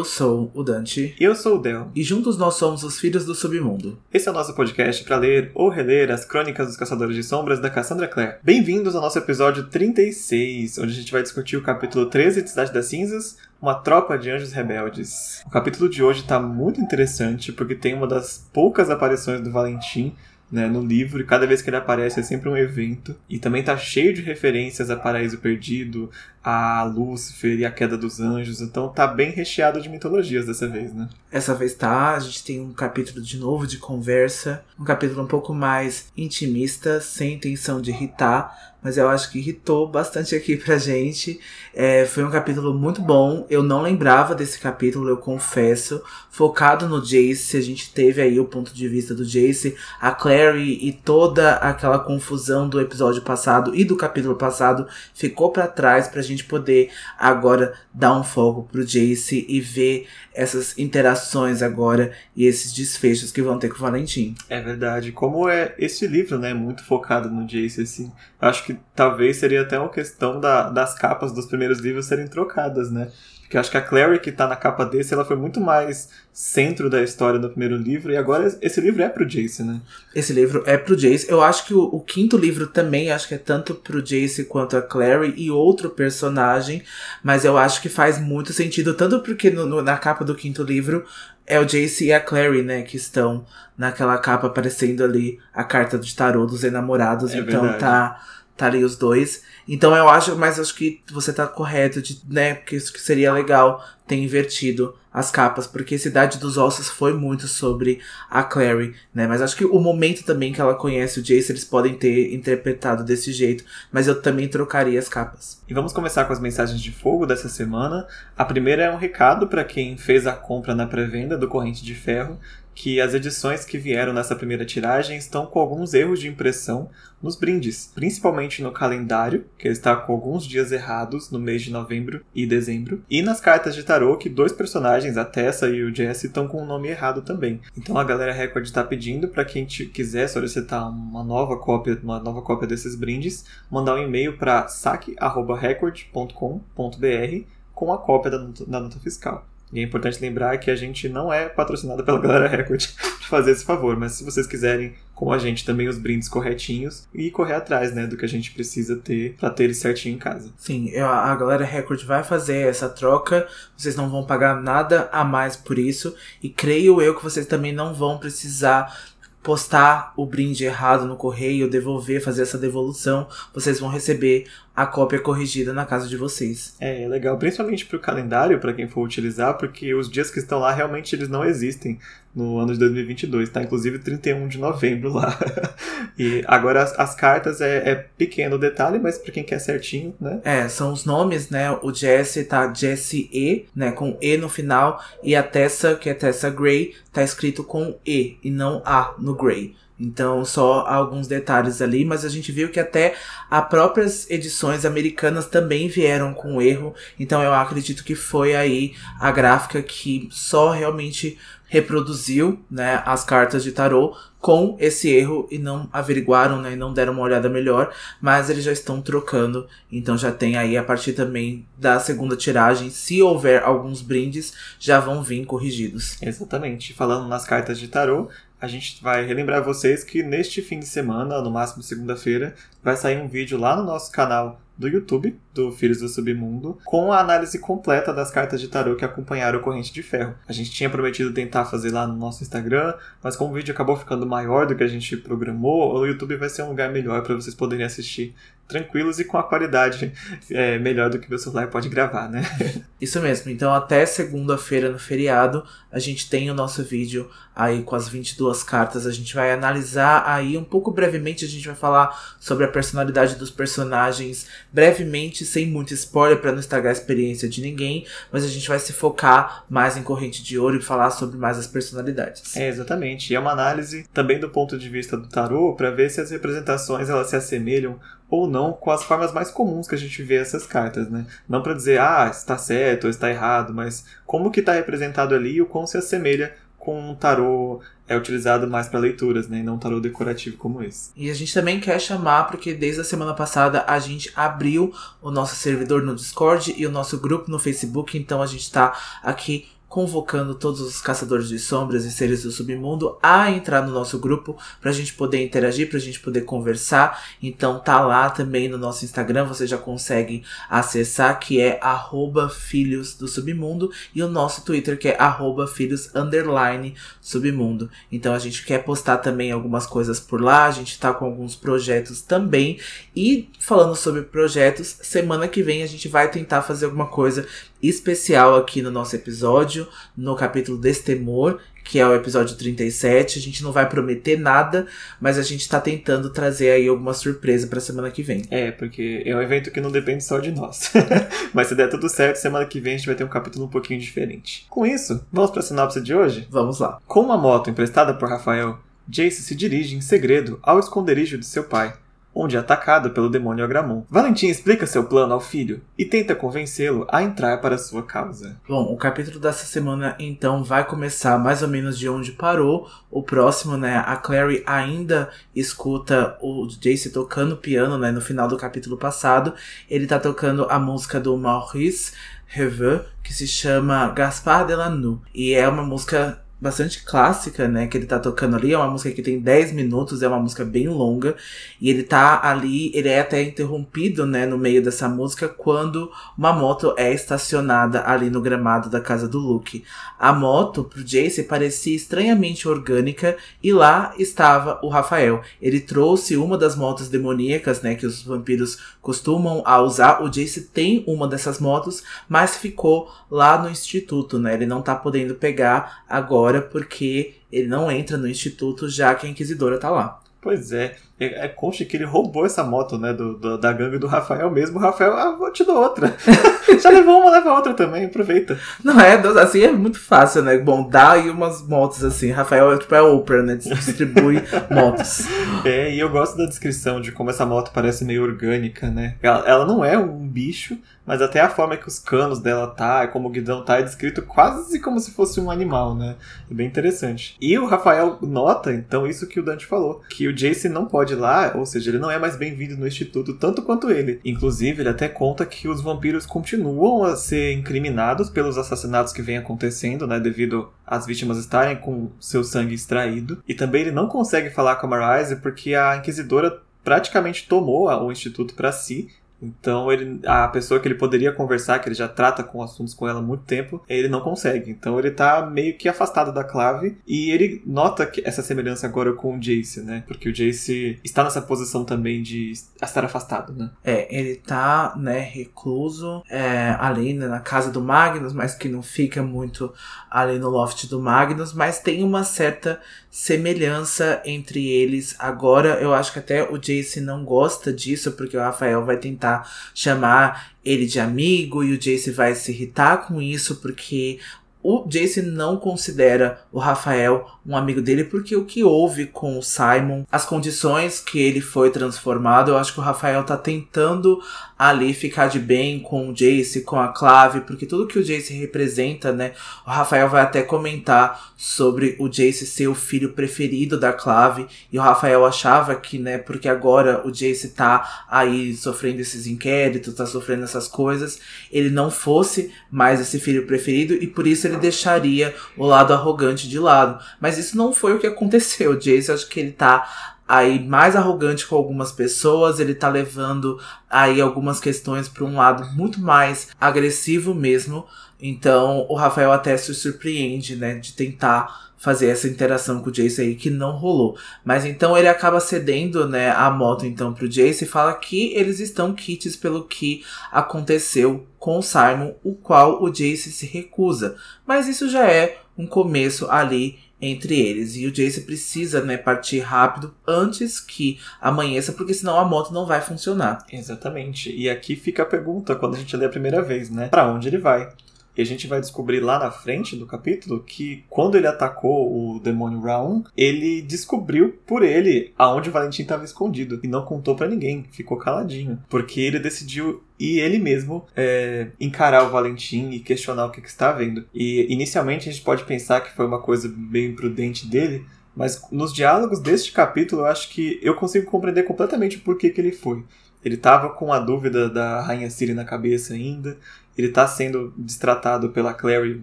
Eu sou o Dante. E eu sou o Del. E juntos nós somos os Filhos do Submundo. Esse é o nosso podcast para ler ou reler as crônicas dos Caçadores de Sombras da Cassandra Clare. Bem-vindos ao nosso episódio 36, onde a gente vai discutir o capítulo 13 de Cidade das Cinzas, uma tropa de anjos rebeldes. O capítulo de hoje está muito interessante porque tem uma das poucas aparições do Valentim né, no livro, e cada vez que ele aparece é sempre um evento. E também tá cheio de referências a Paraíso Perdido, a Lúcifer e a Queda dos Anjos, então tá bem recheado de mitologias dessa vez, né? Essa vez tá, a gente tem um capítulo de novo de conversa, um capítulo um pouco mais intimista, sem intenção de irritar, mas eu acho que irritou bastante aqui pra gente. É, foi um capítulo muito bom. Eu não lembrava desse capítulo, eu confesso. Focado no Jace, a gente teve aí o ponto de vista do Jace, a Clary e toda aquela confusão do episódio passado e do capítulo passado ficou para trás pra gente poder agora dar um foco pro Jace e ver essas interações agora e esses desfechos que vão ter com o Valentim. É verdade. Como é esse livro, né, muito focado no Jace, assim, acho que talvez seria até uma questão da, das capas dos primeiros livros serem trocadas, né? Porque eu acho que a Clary que tá na capa desse, ela foi muito mais centro da história do primeiro livro, e agora esse livro é pro Jace, né? Esse livro é pro Jace. Eu acho que o, o quinto livro também, acho que é tanto pro Jace quanto a Clary e outro personagem, mas eu acho que faz muito sentido, tanto porque no, no, na capa do quinto livro é o Jace e a Clary, né, que estão naquela capa aparecendo ali a carta de tarô dos enamorados, É então verdade. tá tá ali os dois. Então eu acho, mas acho que você tá correto de, né, que isso que seria legal ter invertido as capas, porque Cidade dos Ossos foi muito sobre a Clary, né? Mas acho que o momento também que ela conhece o Jace, eles podem ter interpretado desse jeito, mas eu também trocaria as capas. E vamos começar com as mensagens de fogo dessa semana. A primeira é um recado para quem fez a compra na pré-venda do Corrente de Ferro, que as edições que vieram nessa primeira tiragem estão com alguns erros de impressão nos brindes, principalmente no calendário, que está com alguns dias errados no mês de novembro e dezembro, e nas cartas de tarô, que dois personagens, a Tessa e o Jesse, estão com o nome errado também. Então a galera Record está pedindo para quem quiser solicitar uma nova cópia, uma nova cópia desses brindes, mandar um e-mail para saque@record.com.br com a cópia da nota fiscal. E é importante lembrar que a gente não é patrocinado pela Galera Record de fazer esse favor, mas se vocês quiserem, como a gente, também os brindes corretinhos e correr atrás, né, do que a gente precisa ter pra ter eles certinho em casa. Sim, a galera Record vai fazer essa troca, vocês não vão pagar nada a mais por isso, e creio eu que vocês também não vão precisar postar o brinde errado no correio, devolver, fazer essa devolução, vocês vão receber a cópia corrigida na casa de vocês. É, é legal, principalmente pro calendário, para quem for utilizar, porque os dias que estão lá realmente eles não existem no ano de 2022, tá? Inclusive 31 de novembro lá. e agora as, as cartas é, é pequeno detalhe, mas para quem quer certinho, né? É, são os nomes, né? O Jesse tá Jesse E, né? Com E no final. E a Tessa, que é Tessa Gray, tá escrito com E e não A no Gray. Então, só alguns detalhes ali, mas a gente viu que até as próprias edições americanas também vieram com erro. Então, eu acredito que foi aí a gráfica que só realmente reproduziu, né, as cartas de tarô com esse erro e não averiguaram, né, e não deram uma olhada melhor, mas eles já estão trocando, então já tem aí a partir também da segunda tiragem, se houver alguns brindes, já vão vir corrigidos. Exatamente. Falando nas cartas de tarô, a gente vai relembrar vocês que neste fim de semana, no máximo segunda-feira, vai sair um vídeo lá no nosso canal do YouTube, do Filhos do Submundo, com a análise completa das cartas de tarô que acompanharam o Corrente de Ferro. A gente tinha prometido tentar fazer lá no nosso Instagram, mas como o vídeo acabou ficando maior do que a gente programou, o YouTube vai ser um lugar melhor para vocês poderem assistir tranquilos e com a qualidade é, melhor do que o meu celular pode gravar, né? Isso mesmo, então até segunda-feira no feriado, a gente tem o nosso vídeo aí com as 22 cartas, a gente vai analisar aí um pouco brevemente, a gente vai falar sobre a personalidade dos personagens, brevemente, sem muito spoiler para não estragar a experiência de ninguém, mas a gente vai se focar mais em corrente de ouro e falar sobre mais as personalidades. É, exatamente. E é uma análise também do ponto de vista do tarô para ver se as representações elas se assemelham ou não com as formas mais comuns que a gente vê essas cartas, né? Não para dizer, ah, está certo ou está errado, mas como que está representado ali e o quão se assemelha com um tarô é utilizado mais para leituras, né? E não um tarô decorativo como esse. E a gente também quer chamar, porque desde a semana passada a gente abriu o nosso servidor no Discord e o nosso grupo no Facebook, então a gente tá aqui convocando todos os caçadores de sombras e seres do submundo a entrar no nosso grupo pra gente poder interagir, pra gente poder conversar. Então tá lá também no nosso Instagram, você já consegue acessar, que é arroba filhos do submundo, e o nosso Twitter que é arroba filhos underline submundo. Então a gente quer postar também algumas coisas por lá, a gente tá com alguns projetos também. E falando sobre projetos, semana que vem a gente vai tentar fazer alguma coisa especial aqui no nosso episódio, no capítulo Destemor, que é o episódio 37. A gente não vai prometer nada, mas a gente tá tentando trazer aí alguma surpresa pra semana que vem. É, porque é um evento que não depende só de nós. mas se der tudo certo, semana que vem a gente vai ter um capítulo um pouquinho diferente. Com isso, vamos pra sinopse de hoje? Vamos lá. Com uma moto emprestada por Rafael, Jace se dirige em segredo ao esconderijo de seu pai onde é atacado pelo demônio Agramon. Valentim explica seu plano ao filho e tenta convencê-lo a entrar para sua causa. Bom, o capítulo dessa semana então vai começar mais ou menos de onde parou. O próximo, né, a Clary ainda escuta o Jace tocando piano, né, no final do capítulo passado. Ele tá tocando a música do Maurice Reveux, que se chama Gaspard Delanoux. E é uma música bastante clássica, né, que ele tá tocando ali. É uma música que tem 10 minutos, é uma música bem longa. E ele tá ali, ele é até interrompido, né, no meio dessa música quando uma moto é estacionada ali no gramado da casa do Luke. A moto, pro Jace, parecia estranhamente orgânica e lá estava o Rafael. Ele trouxe uma das motos demoníacas, né, que os vampiros costumam a usar. O Jace tem uma dessas motos, mas ficou lá no instituto, né? Ele não tá podendo pegar agora agora porque ele não entra no instituto já que a Inquisidora tá lá. Pois é, é, é concha que ele roubou essa moto, né, do, do, da gangue do Rafael mesmo. O Rafael, ah, vou te dar outra. Já levou uma, leva outra também, aproveita. Não é, assim é muito fácil, né? Bom, dá aí umas motos assim. Rafael é tipo é Oprah, né? Distribui motos. É, e eu gosto da descrição de como essa moto parece meio orgânica, né? Ela, ela não é um bicho, mas até a forma que os canos dela tá, como o guidão tá, é descrito quase como se fosse um animal, né? É bem interessante. E o Rafael nota, então, isso que o Dante falou, que o Jace não pode lá, ou seja, ele não é mais bem-vindo no instituto tanto quanto ele. Inclusive, ele até conta que os vampiros continuam a ser incriminados pelos assassinatos que vêm acontecendo, né, devido às vítimas estarem com seu sangue extraído. E também ele não consegue falar com a Marise porque a inquisidora praticamente tomou o instituto para si então ele, a pessoa que ele poderia conversar, que ele já trata com assuntos com ela há muito tempo, ele não consegue. Então ele tá meio que afastado da clave e ele nota que essa semelhança agora com o Jace, né? Porque o Jace está nessa posição também de estar afastado, né? É, ele tá, né, recluso é, ali né, na casa do Magnus, mas que não fica muito ali no loft do Magnus, mas tem uma certa semelhança entre eles. Agora eu acho que até o Jace não gosta disso, porque o Rafael vai tentar tentar chamar ele de amigo e o Jace vai se irritar com isso porque o Jace não considera o Rafael um amigo dele porque o que houve com o Simon, as condições que ele foi transformado, eu acho que o Rafael tá tentando ali ficar de bem com o Jace, com a Clave, porque tudo que o Jace representa, né? O Rafael vai até comentar sobre o Jace ser o filho preferido da Clave, e o Rafael achava que, né, porque agora o Jace tá aí sofrendo esses inquéritos, tá sofrendo essas coisas, ele não fosse mais esse filho preferido e por isso ele deixaria o lado arrogante de lado. Mas isso não foi o que aconteceu. O Jace, acho que ele tá aí mais arrogante com algumas pessoas, ele tá levando aí algumas questões para um lado muito mais agressivo mesmo. Então, o Rafael até se surpreende, né, de tentar fazer essa interação com o Jace aí que não rolou. Mas então ele acaba cedendo, né, a moto então pro Jace e fala que eles estão kits pelo que aconteceu com o Simon, o qual o Jace se recusa. Mas isso já é um começo ali entre eles. E o Jace precisa, né, partir rápido antes que amanheça, porque senão a moto não vai funcionar. Exatamente. E aqui fica a pergunta quando a gente lê a primeira vez, né? Para onde ele vai? E a gente vai descobrir lá na frente do capítulo que quando ele atacou o demônio Raun, ele descobriu por ele aonde o Valentim estava escondido e não contou para ninguém, ficou caladinho, porque ele decidiu ir ele mesmo é, encarar o Valentim e questionar o que, que está vendo. E inicialmente a gente pode pensar que foi uma coisa bem imprudente dele, mas nos diálogos deste capítulo eu acho que eu consigo compreender completamente por que, que ele foi. ele tava com a dúvida da Rainha Ciri na cabeça ainda, ele tá sendo destratado pela Clary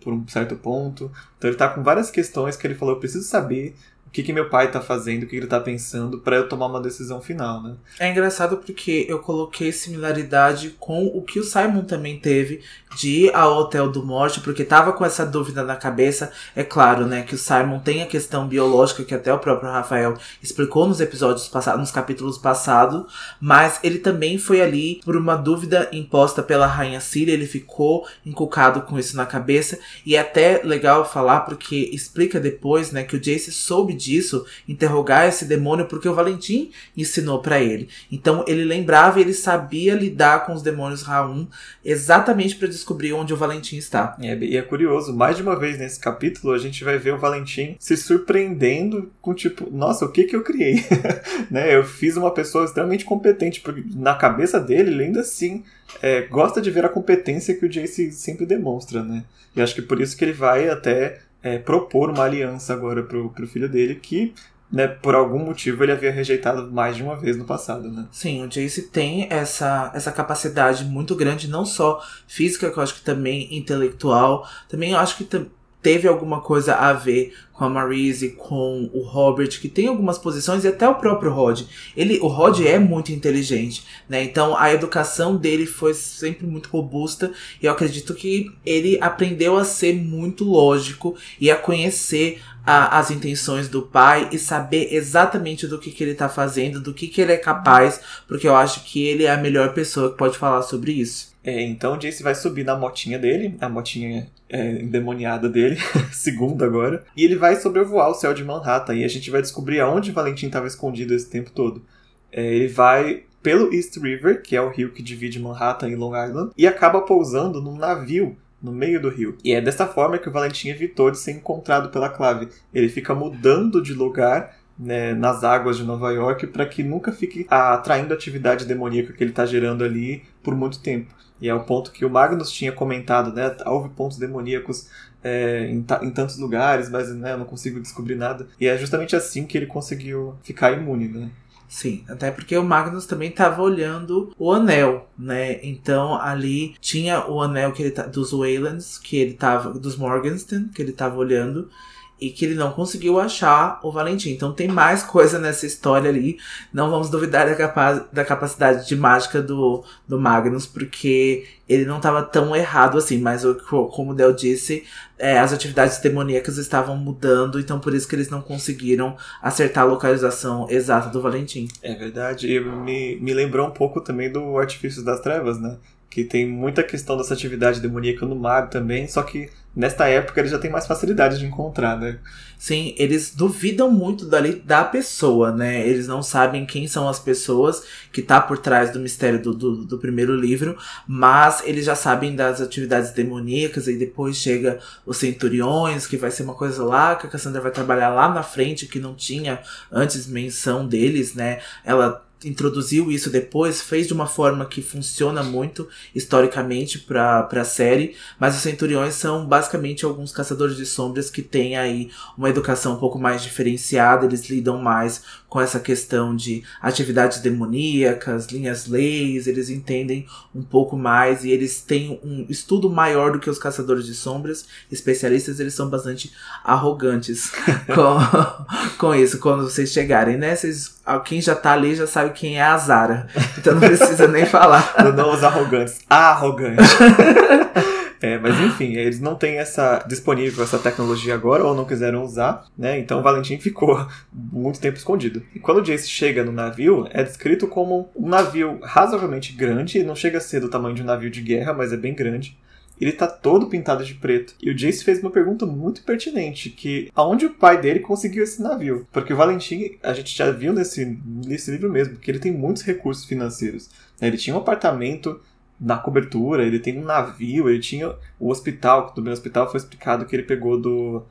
por um certo ponto, então ele tá com várias questões que ele falou, eu preciso saber que, que meu pai tá fazendo, o que ele tá pensando para eu tomar uma decisão final, né? É engraçado porque eu coloquei similaridade com o que o Simon também teve de ir ao Hotel do Morte, porque tava com essa dúvida na cabeça. É claro, né, que o Simon tem a questão biológica que até o próprio Rafael explicou nos episódios passados, nos capítulos passados, mas ele também foi ali por uma dúvida imposta pela rainha Síria, ele ficou encucado com isso na cabeça e é até legal falar porque explica depois, né, que o Jace soube disso, interrogar esse demônio porque o Valentim ensinou para ele. Então ele lembrava e ele sabia lidar com os demônios Raum exatamente para descobrir onde o Valentim está. É, e é curioso, mais de uma vez nesse capítulo a gente vai ver o Valentim se surpreendendo com tipo, nossa, o que que eu criei? né? Eu fiz uma pessoa extremamente competente, porque na cabeça dele, ele ainda assim é, gosta de ver a competência que o Jace sempre demonstra, né? E acho que por isso que ele vai até é, propor uma aliança agora pro, pro filho dele que né, por algum motivo ele havia rejeitado mais de uma vez no passado, né? Sim, o Jace tem essa, essa capacidade muito grande, não só física, que eu acho que também intelectual. Também eu acho que teve alguma coisa a ver com a Marise, com o Robert, que tem algumas posições, e até o próprio Rod. Ele, o Rod é muito inteligente, né? Então a educação dele foi sempre muito robusta, e eu acredito que ele aprendeu a ser muito lógico e a conhecer a, as intenções do pai e saber exatamente do que, que ele tá fazendo, do que, que ele é capaz, porque eu acho que ele é a melhor pessoa que pode falar sobre isso. É, então o Jace vai subir na motinha dele, a motinha é, endemoniada dele, segundo agora, e ele vai sobrevoar o céu de Manhattan e a gente vai descobrir aonde Valentim estava escondido esse tempo todo. É, ele vai pelo East River, que é o rio que divide Manhattan e Long Island, e acaba pousando num navio no meio do rio. E é dessa forma que o Valentim evitou de ser encontrado pela clave. Ele fica mudando de lugar né, nas águas de Nova York para que nunca fique atraindo a atividade demoníaca que ele está gerando ali por muito tempo. E é o ponto que o Magnus tinha comentado, né? Houve pontos demoníacos é, em, em, tantos lugares, mas né, eu não consigo descobrir nada. E é justamente assim que ele conseguiu ficar imune, né? Sim, até porque o Magnus também estava olhando o anel, né? Então ali tinha o anel que ele tá, dos Waylands, que ele tava. dos Morgenstern, que ele estava olhando e que ele não conseguiu achar o Valentim. Então tem mais coisa nessa história ali. Não vamos duvidar da, capa da capacidade de mágica do, do Magnus, porque ele não estava tão errado assim. Mas como o Del disse, é, as atividades demoníacas estavam mudando, então por isso que eles não conseguiram acertar a localização exata do Valentim. É verdade. E me, me lembrou um pouco também do Artifícios das Trevas, né? Que tem muita questão dessa atividade demoníaca no mago também, só que nesta época eles já têm mais facilidade de encontrar, né? Sim, eles duvidam muito dali da pessoa, né? Eles não sabem quem são as pessoas que tá por trás do mistério do, do, do primeiro livro, mas eles já sabem das atividades demoníacas e depois chega os centuriões, que vai ser uma coisa lá que a Cassandra vai trabalhar lá na frente, que não tinha antes menção deles, né? Ela introduziu isso depois, fez de uma forma que funciona muito historicamente para a série, mas os Centuriões são basicamente alguns caçadores de sombras que têm aí uma educação um pouco mais diferenciada, eles lidam mais com essa questão de atividades demoníacas, linhas leis, eles entendem um pouco mais e eles têm um estudo maior do que os caçadores de sombras, especialistas, eles são bastante arrogantes com, com isso, quando vocês chegarem, né? Vocês, quem já tá ali já sabe quem é a Zara, então não precisa nem falar. Não, não os arrogantes, a arrogante. É, mas enfim, eles não têm essa disponível essa tecnologia agora ou não quiseram usar, né? Então Valentim ficou muito tempo escondido. E quando o Jace chega no navio, é descrito como um navio razoavelmente grande, não chega a ser do tamanho de um navio de guerra, mas é bem grande. Ele tá todo pintado de preto. E o Jace fez uma pergunta muito pertinente, que aonde o pai dele conseguiu esse navio? Porque o Valentim, a gente já viu nesse, nesse livro mesmo, que ele tem muitos recursos financeiros. Ele tinha um apartamento na cobertura, ele tem um navio, ele tinha o hospital, do meu hospital foi explicado que ele pegou do.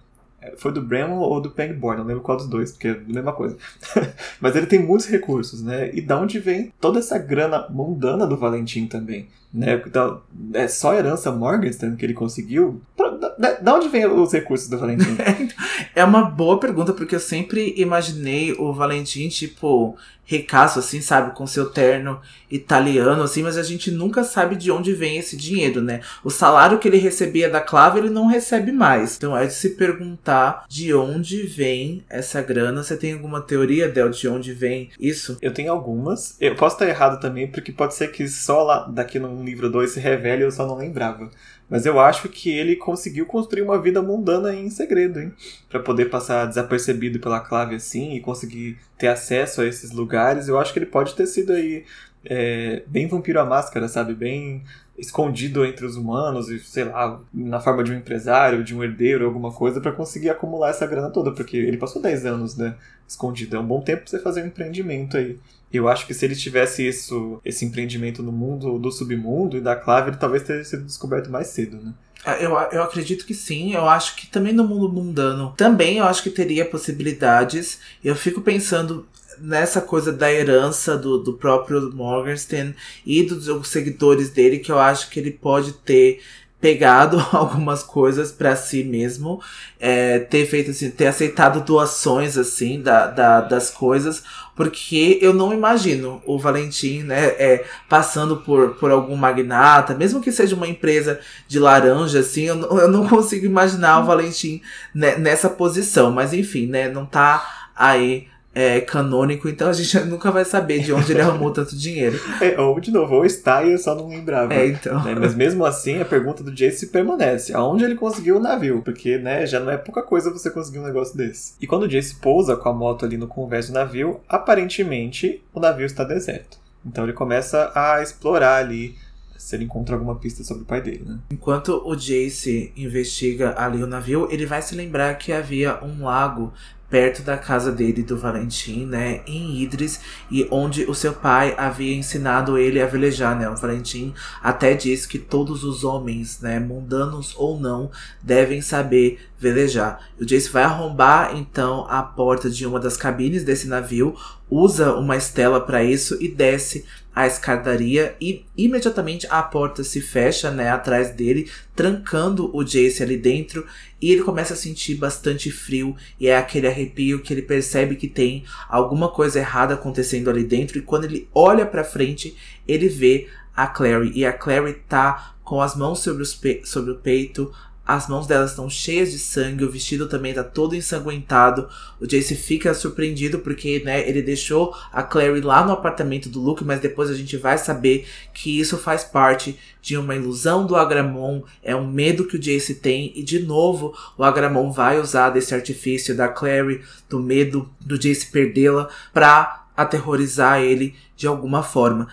É, foi do Bremel ou do Pangborn, não lembro qual dos dois, porque é a mesma coisa. Mas ele tem muitos recursos, né? E da onde vem toda essa grana mundana do Valentim também? Né? Então, é só a herança Morgenstern que ele conseguiu? Pra, da, da onde vem os recursos do Valentim? é uma boa pergunta, porque eu sempre imaginei o Valentim, tipo, ricaço, assim, sabe? Com seu terno italiano, assim, mas a gente nunca sabe de onde vem esse dinheiro, né? O salário que ele recebia da Clave, ele não recebe mais. Então é de se perguntar de onde vem essa grana. Você tem alguma teoria, Del, de onde vem isso? Eu tenho algumas. Eu posso estar errado também, porque pode ser que só lá daqui no livro 2 se revele eu só não lembrava. Mas eu acho que ele conseguiu construir uma vida mundana em segredo, hein? Pra poder passar desapercebido pela clave assim e conseguir ter acesso a esses lugares. Eu acho que ele pode ter sido aí é, bem vampiro à máscara, sabe? Bem escondido entre os humanos e sei lá, na forma de um empresário, de um herdeiro, alguma coisa para conseguir acumular essa grana toda, porque ele passou 10 anos, né, escondido. É um bom tempo pra você fazer um empreendimento aí. Eu acho que se ele tivesse isso, esse empreendimento no mundo do submundo e da clave, ele talvez teria sido descoberto mais cedo, né? É, eu, eu acredito que sim. Eu acho que também no mundo mundano também eu acho que teria possibilidades. Eu fico pensando nessa coisa da herança do, do próprio Morgenstern e dos seguidores dele, que eu acho que ele pode ter pegado algumas coisas para si mesmo, é, ter feito assim, ter aceitado doações assim da, da, das coisas, porque eu não imagino o Valentim, né, é, passando por, por algum magnata, mesmo que seja uma empresa de laranja, assim, eu, não, eu não consigo imaginar o Valentim né, nessa posição, mas enfim, né, não tá aí é, canônico, então a gente nunca vai saber de onde ele arrumou tanto dinheiro. É, ou, de novo, ou está e eu só não lembrava. É, então. Né? Mas mesmo assim, a pergunta do Jace permanece. Aonde ele conseguiu o navio? Porque, né, já não é pouca coisa você conseguir um negócio desse. E quando o Jace pousa com a moto ali no convés do navio, aparentemente o navio está deserto. Então ele começa a explorar ali se ele encontra alguma pista sobre o pai dele, né? Enquanto o Jace investiga ali o navio, ele vai se lembrar que havia um lago perto da casa dele, do Valentim, né, em Idris, e onde o seu pai havia ensinado ele a velejar, né, o Valentim até diz que todos os homens, né, mundanos ou não, devem saber velejar. O Jace vai arrombar, então, a porta de uma das cabines desse navio, usa uma estela para isso e desce a escadaria e imediatamente a porta se fecha, né, atrás dele, trancando o Jace ali dentro e ele começa a sentir bastante frio e é aquele arrepio que ele percebe que tem alguma coisa errada acontecendo ali dentro e quando ele olha para frente, ele vê a Clary e a Clary tá com as mãos sobre, sobre o peito, as mãos dela estão cheias de sangue, o vestido também tá todo ensanguentado. O Jace fica surpreendido porque, né, ele deixou a Clary lá no apartamento do Luke, mas depois a gente vai saber que isso faz parte de uma ilusão do Agramon, é um medo que o Jace tem e de novo o Agramon vai usar desse artifício da Clary, do medo do Jace perdê-la para aterrorizar ele de alguma forma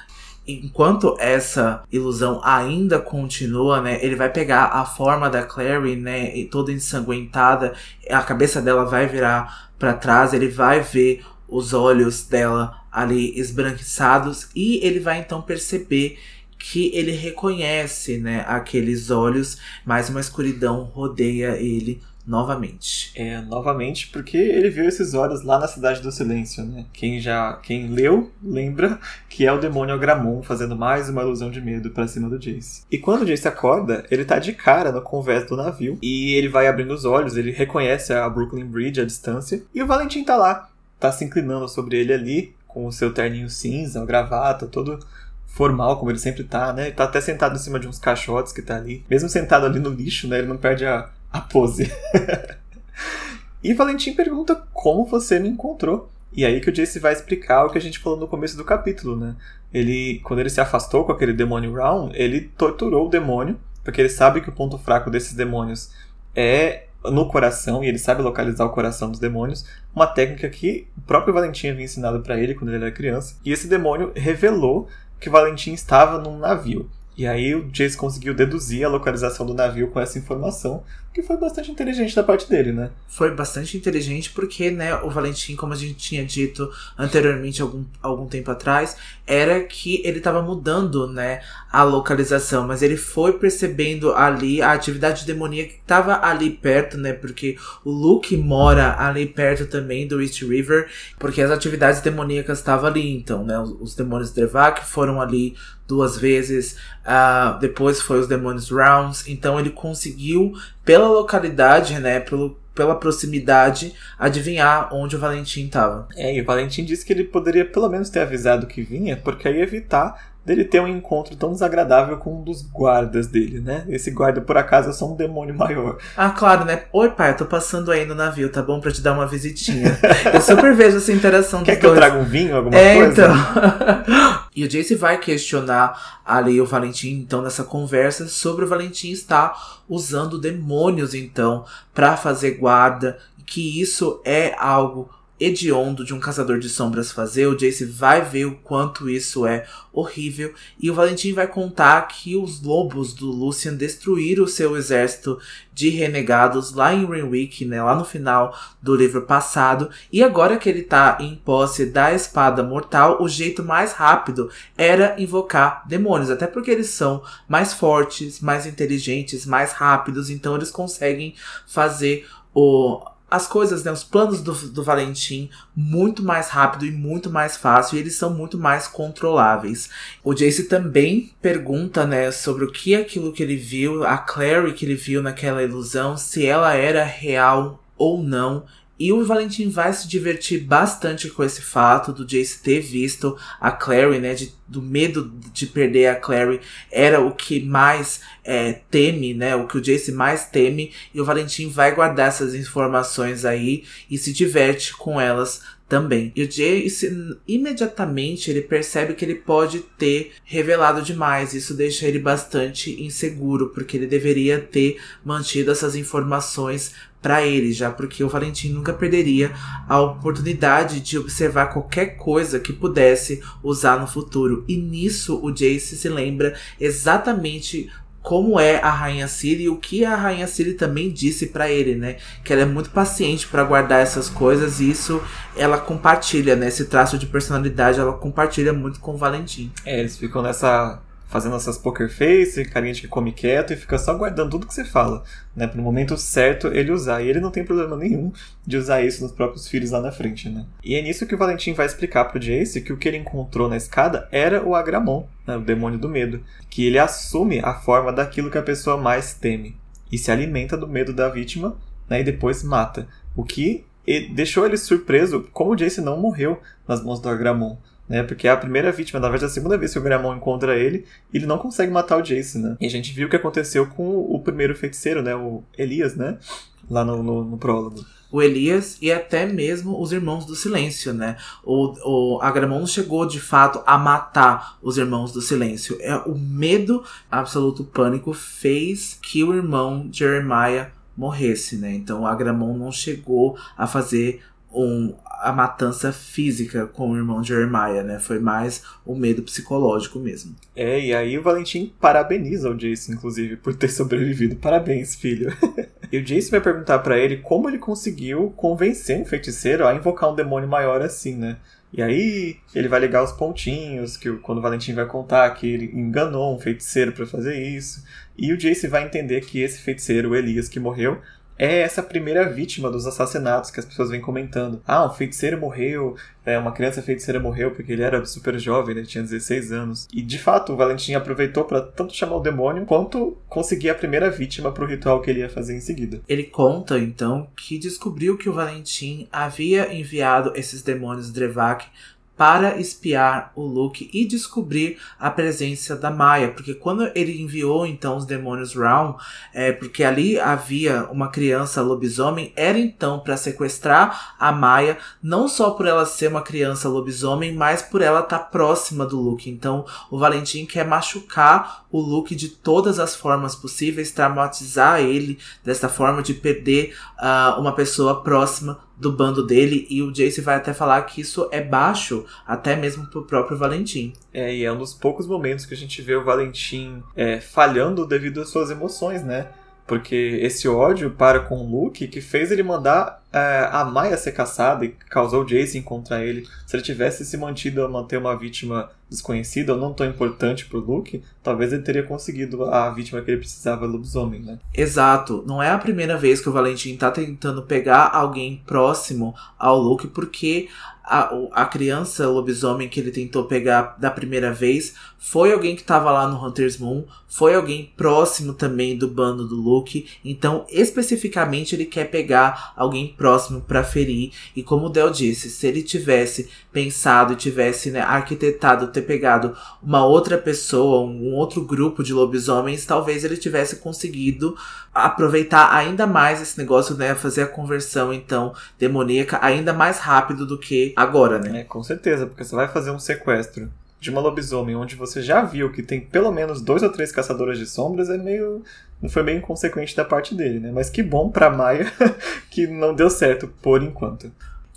enquanto essa ilusão ainda continua, né, ele vai pegar a forma da Clary, né, toda ensanguentada, a cabeça dela vai virar para trás, ele vai ver os olhos dela ali esbranquiçados e ele vai então perceber que ele reconhece, né, aqueles olhos, mas uma escuridão rodeia ele novamente. É, novamente, porque ele viu esses olhos lá na Cidade do Silêncio, né? Quem já, quem leu, lembra que é o demônio Agramon fazendo mais uma ilusão de medo para cima do Jace. E quando o Jace acorda, ele tá de cara no convés do navio e ele vai abrindo os olhos, ele reconhece a Brooklyn Bridge à distância e o Valentim tá lá, tá se inclinando sobre ele ali com o seu terninho cinza, a gravata, todo formal, como ele sempre tá, né? Ele tá até sentado em cima de uns caixotes que tá ali. Mesmo sentado ali no lixo, né? Ele não perde a, a pose. e Valentim pergunta como você me encontrou. E aí que o Jace vai explicar o que a gente falou no começo do capítulo, né? Ele, quando ele se afastou com aquele demônio Round, ele torturou o demônio, porque ele sabe que o ponto fraco desses demônios é no coração, e ele sabe localizar o coração dos demônios, uma técnica que o próprio Valentim havia ensinado para ele quando ele era criança. E esse demônio revelou que Valentim estava num navio. E aí o Jace conseguiu deduzir a localização do navio com essa informação, que foi bastante inteligente da parte dele, né? Foi bastante inteligente porque, né, o Valentim, como a gente tinha dito anteriormente, algum, algum tempo atrás, era que ele estava mudando, né, a localização, mas ele foi percebendo ali a atividade demoníaca que estava ali perto, né, porque o Luke mora ali perto também do East River, porque as atividades demoníacas estavam ali, então, né, os, os demônios Drevak foram ali duas vezes, uh, depois foi os demônios Rounds, então ele conseguiu, pela localidade, né, pelo, pela proximidade, adivinhar onde o Valentim estava. É, e o Valentim disse que ele poderia pelo menos ter avisado que vinha, porque aí evitar dele ter um encontro tão desagradável com um dos guardas dele, né? Esse guarda, por acaso, é só um demônio maior. Ah, claro, né? Oi, pai, eu tô passando aí no navio, tá bom? Pra te dar uma visitinha. eu super vejo essa interação Quer que dois. eu traga um vinho, alguma é, coisa? então. e o Jace vai questionar ali o Valentim, então, nessa conversa, sobre o Valentim estar usando demônios, então, para fazer guarda, que isso é algo hediondo de um caçador de sombras fazer. O Jace vai ver o quanto isso é horrível. E o Valentim vai contar que os lobos do Lucian destruíram o seu exército de renegados lá em Renwick, né, lá no final do livro passado. E agora que ele tá em posse da espada mortal, o jeito mais rápido era invocar demônios. Até porque eles são mais fortes, mais inteligentes, mais rápidos. Então eles conseguem fazer o as coisas, né, os planos do, do Valentim muito mais rápido e muito mais fácil, e eles são muito mais controláveis. O Jace também pergunta, né, sobre o que é aquilo que ele viu, a Clary que ele viu naquela ilusão, se ela era real ou não. E o Valentim vai se divertir bastante com esse fato do Jace ter visto a Clary, né? De, do medo de perder a Clary era o que mais é, teme, né? O que o Jace mais teme. E o Valentim vai guardar essas informações aí e se diverte com elas também. E o Jace imediatamente ele percebe que ele pode ter revelado demais. Isso deixa ele bastante inseguro, porque ele deveria ter mantido essas informações para ele, já porque o Valentim nunca perderia a oportunidade de observar qualquer coisa que pudesse usar no futuro. E nisso o Jace se lembra exatamente como é a Rainha Ciri e o que a Rainha Ciri também disse para ele, né? Que ela é muito paciente para guardar essas coisas e isso ela compartilha, né? Esse traço de personalidade ela compartilha muito com o Valentim. É, eles ficam nessa fazendo essas poker face, carinha de que come quieto e fica só guardando tudo que você fala, né? Pro momento certo ele usar. E ele não tem problema nenhum de usar isso nos próprios filhos lá na frente, né? E é nisso que o Valentim vai explicar pro Jace que o que ele encontrou na escada era o Agramon, né? o demônio do medo. Que ele assume a forma daquilo que a pessoa mais teme. E se alimenta do medo da vítima, né? E depois mata. O que deixou ele surpreso como o Jace não morreu nas mãos do Agramon né? Porque é a primeira vítima, na verdade, é a segunda vez que o Gramon encontra ele, e ele não consegue matar o Jace, né? E a gente viu o que aconteceu com o primeiro feiticeiro, né? O Elias, né? Lá no, no, no prólogo o Elias e até mesmo os Irmãos do Silêncio, né? O, o Agramon não chegou de fato a matar os Irmãos do Silêncio. É, o medo, absoluto pânico, fez que o irmão Jeremiah morresse, né? Então o Agramon não chegou a fazer um, a matança física com o irmão Jeremiah, né? Foi mais o medo psicológico mesmo. É, e aí o Valentim parabeniza o Jace, inclusive, por ter sobrevivido. Parabéns, filho. e o Jace vai perguntar para ele como ele conseguiu convencer um feiticeiro a invocar um demônio maior assim, né? E aí ele vai ligar os pontinhos, que quando o Valentim vai contar que ele enganou um feiticeiro para fazer isso. E o Jace vai entender que esse feiticeiro, o Elias, que morreu, é essa primeira vítima dos assassinatos que as pessoas vêm comentando. Ah, um feiticeiro morreu, é, uma criança feiticeira morreu porque ele era super jovem, ele tinha 16 anos. E de fato, o Valentim aproveitou para tanto chamar o demônio quanto conseguir a primeira vítima para o ritual que ele ia fazer em seguida. Ele conta então que descobriu que o Valentim havia enviado esses demônios Drevak para espiar o Luke e descobrir a presença da Maia, porque quando ele enviou então os demônios Realm, é, porque ali havia uma criança lobisomem, era então para sequestrar a Maia, não só por ela ser uma criança lobisomem, mas por ela estar tá próxima do Luke. Então o Valentim quer machucar o Luke de todas as formas possíveis, traumatizar ele dessa forma de perder uh, uma pessoa próxima do bando dele e o Jace vai até falar que isso é baixo até mesmo pro próprio Valentim. É, e é um dos poucos momentos que a gente vê o Valentim é, falhando devido às suas emoções, né? Porque esse ódio para com o Luke que fez ele mandar é, a Maya ser caçada e causou o Jace encontrar ele. Se ele tivesse se mantido a manter uma vítima desconhecida ou não tão importante pro Luke, talvez ele teria conseguido a vítima que ele precisava, lobisomem, né? Exato. Não é a primeira vez que o Valentim tá tentando pegar alguém próximo ao Luke, porque a, a criança lobisomem que ele tentou pegar da primeira vez foi alguém que estava lá no Hunter's Moon, foi alguém próximo também do bando do Luke, então especificamente ele quer pegar alguém próximo para ferir. E como o Del disse, se ele tivesse pensado e tivesse né, arquitetado ter pegado uma outra pessoa, um outro grupo de lobisomens, talvez ele tivesse conseguido aproveitar ainda mais esse negócio, né, fazer a conversão então demoníaca ainda mais rápido do que agora, né? É, com certeza, porque você vai fazer um sequestro de uma lobisomem onde você já viu que tem pelo menos dois ou três caçadoras de sombras é meio. Não foi bem inconsequente da parte dele, né? Mas que bom pra Maia que não deu certo por enquanto.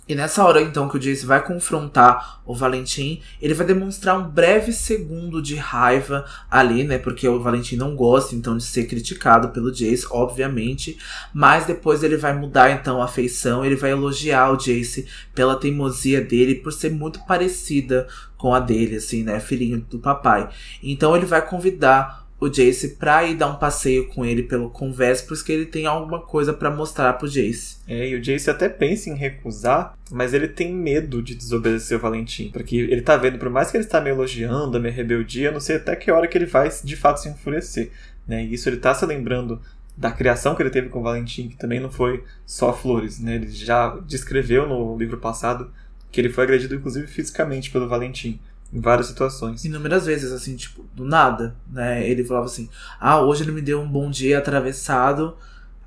E nessa hora, então, que o Jace vai confrontar o Valentim, ele vai demonstrar um breve segundo de raiva ali, né? Porque o Valentim não gosta, então, de ser criticado pelo Jace, obviamente. Mas depois ele vai mudar, então, a feição. Ele vai elogiar o Jace pela teimosia dele, por ser muito parecida com a dele, assim, né? Filhinho do papai. Então ele vai convidar o Jace pra ir dar um passeio com ele pelo Convespros, que ele tem alguma coisa para mostrar pro Jace. É, e o Jace até pensa em recusar, mas ele tem medo de desobedecer o Valentim. Porque ele tá vendo, por mais que ele está me elogiando, a minha rebeldia, não sei até que hora que ele vai de fato se enfurecer. Né? E isso ele tá se lembrando da criação que ele teve com o Valentim, que também não foi só flores. Né? Ele já descreveu no livro passado que ele foi agredido, inclusive, fisicamente pelo Valentim. Em várias situações. Inúmeras vezes, assim, tipo, do nada, né? Ele falava assim: Ah, hoje ele me deu um bom dia atravessado,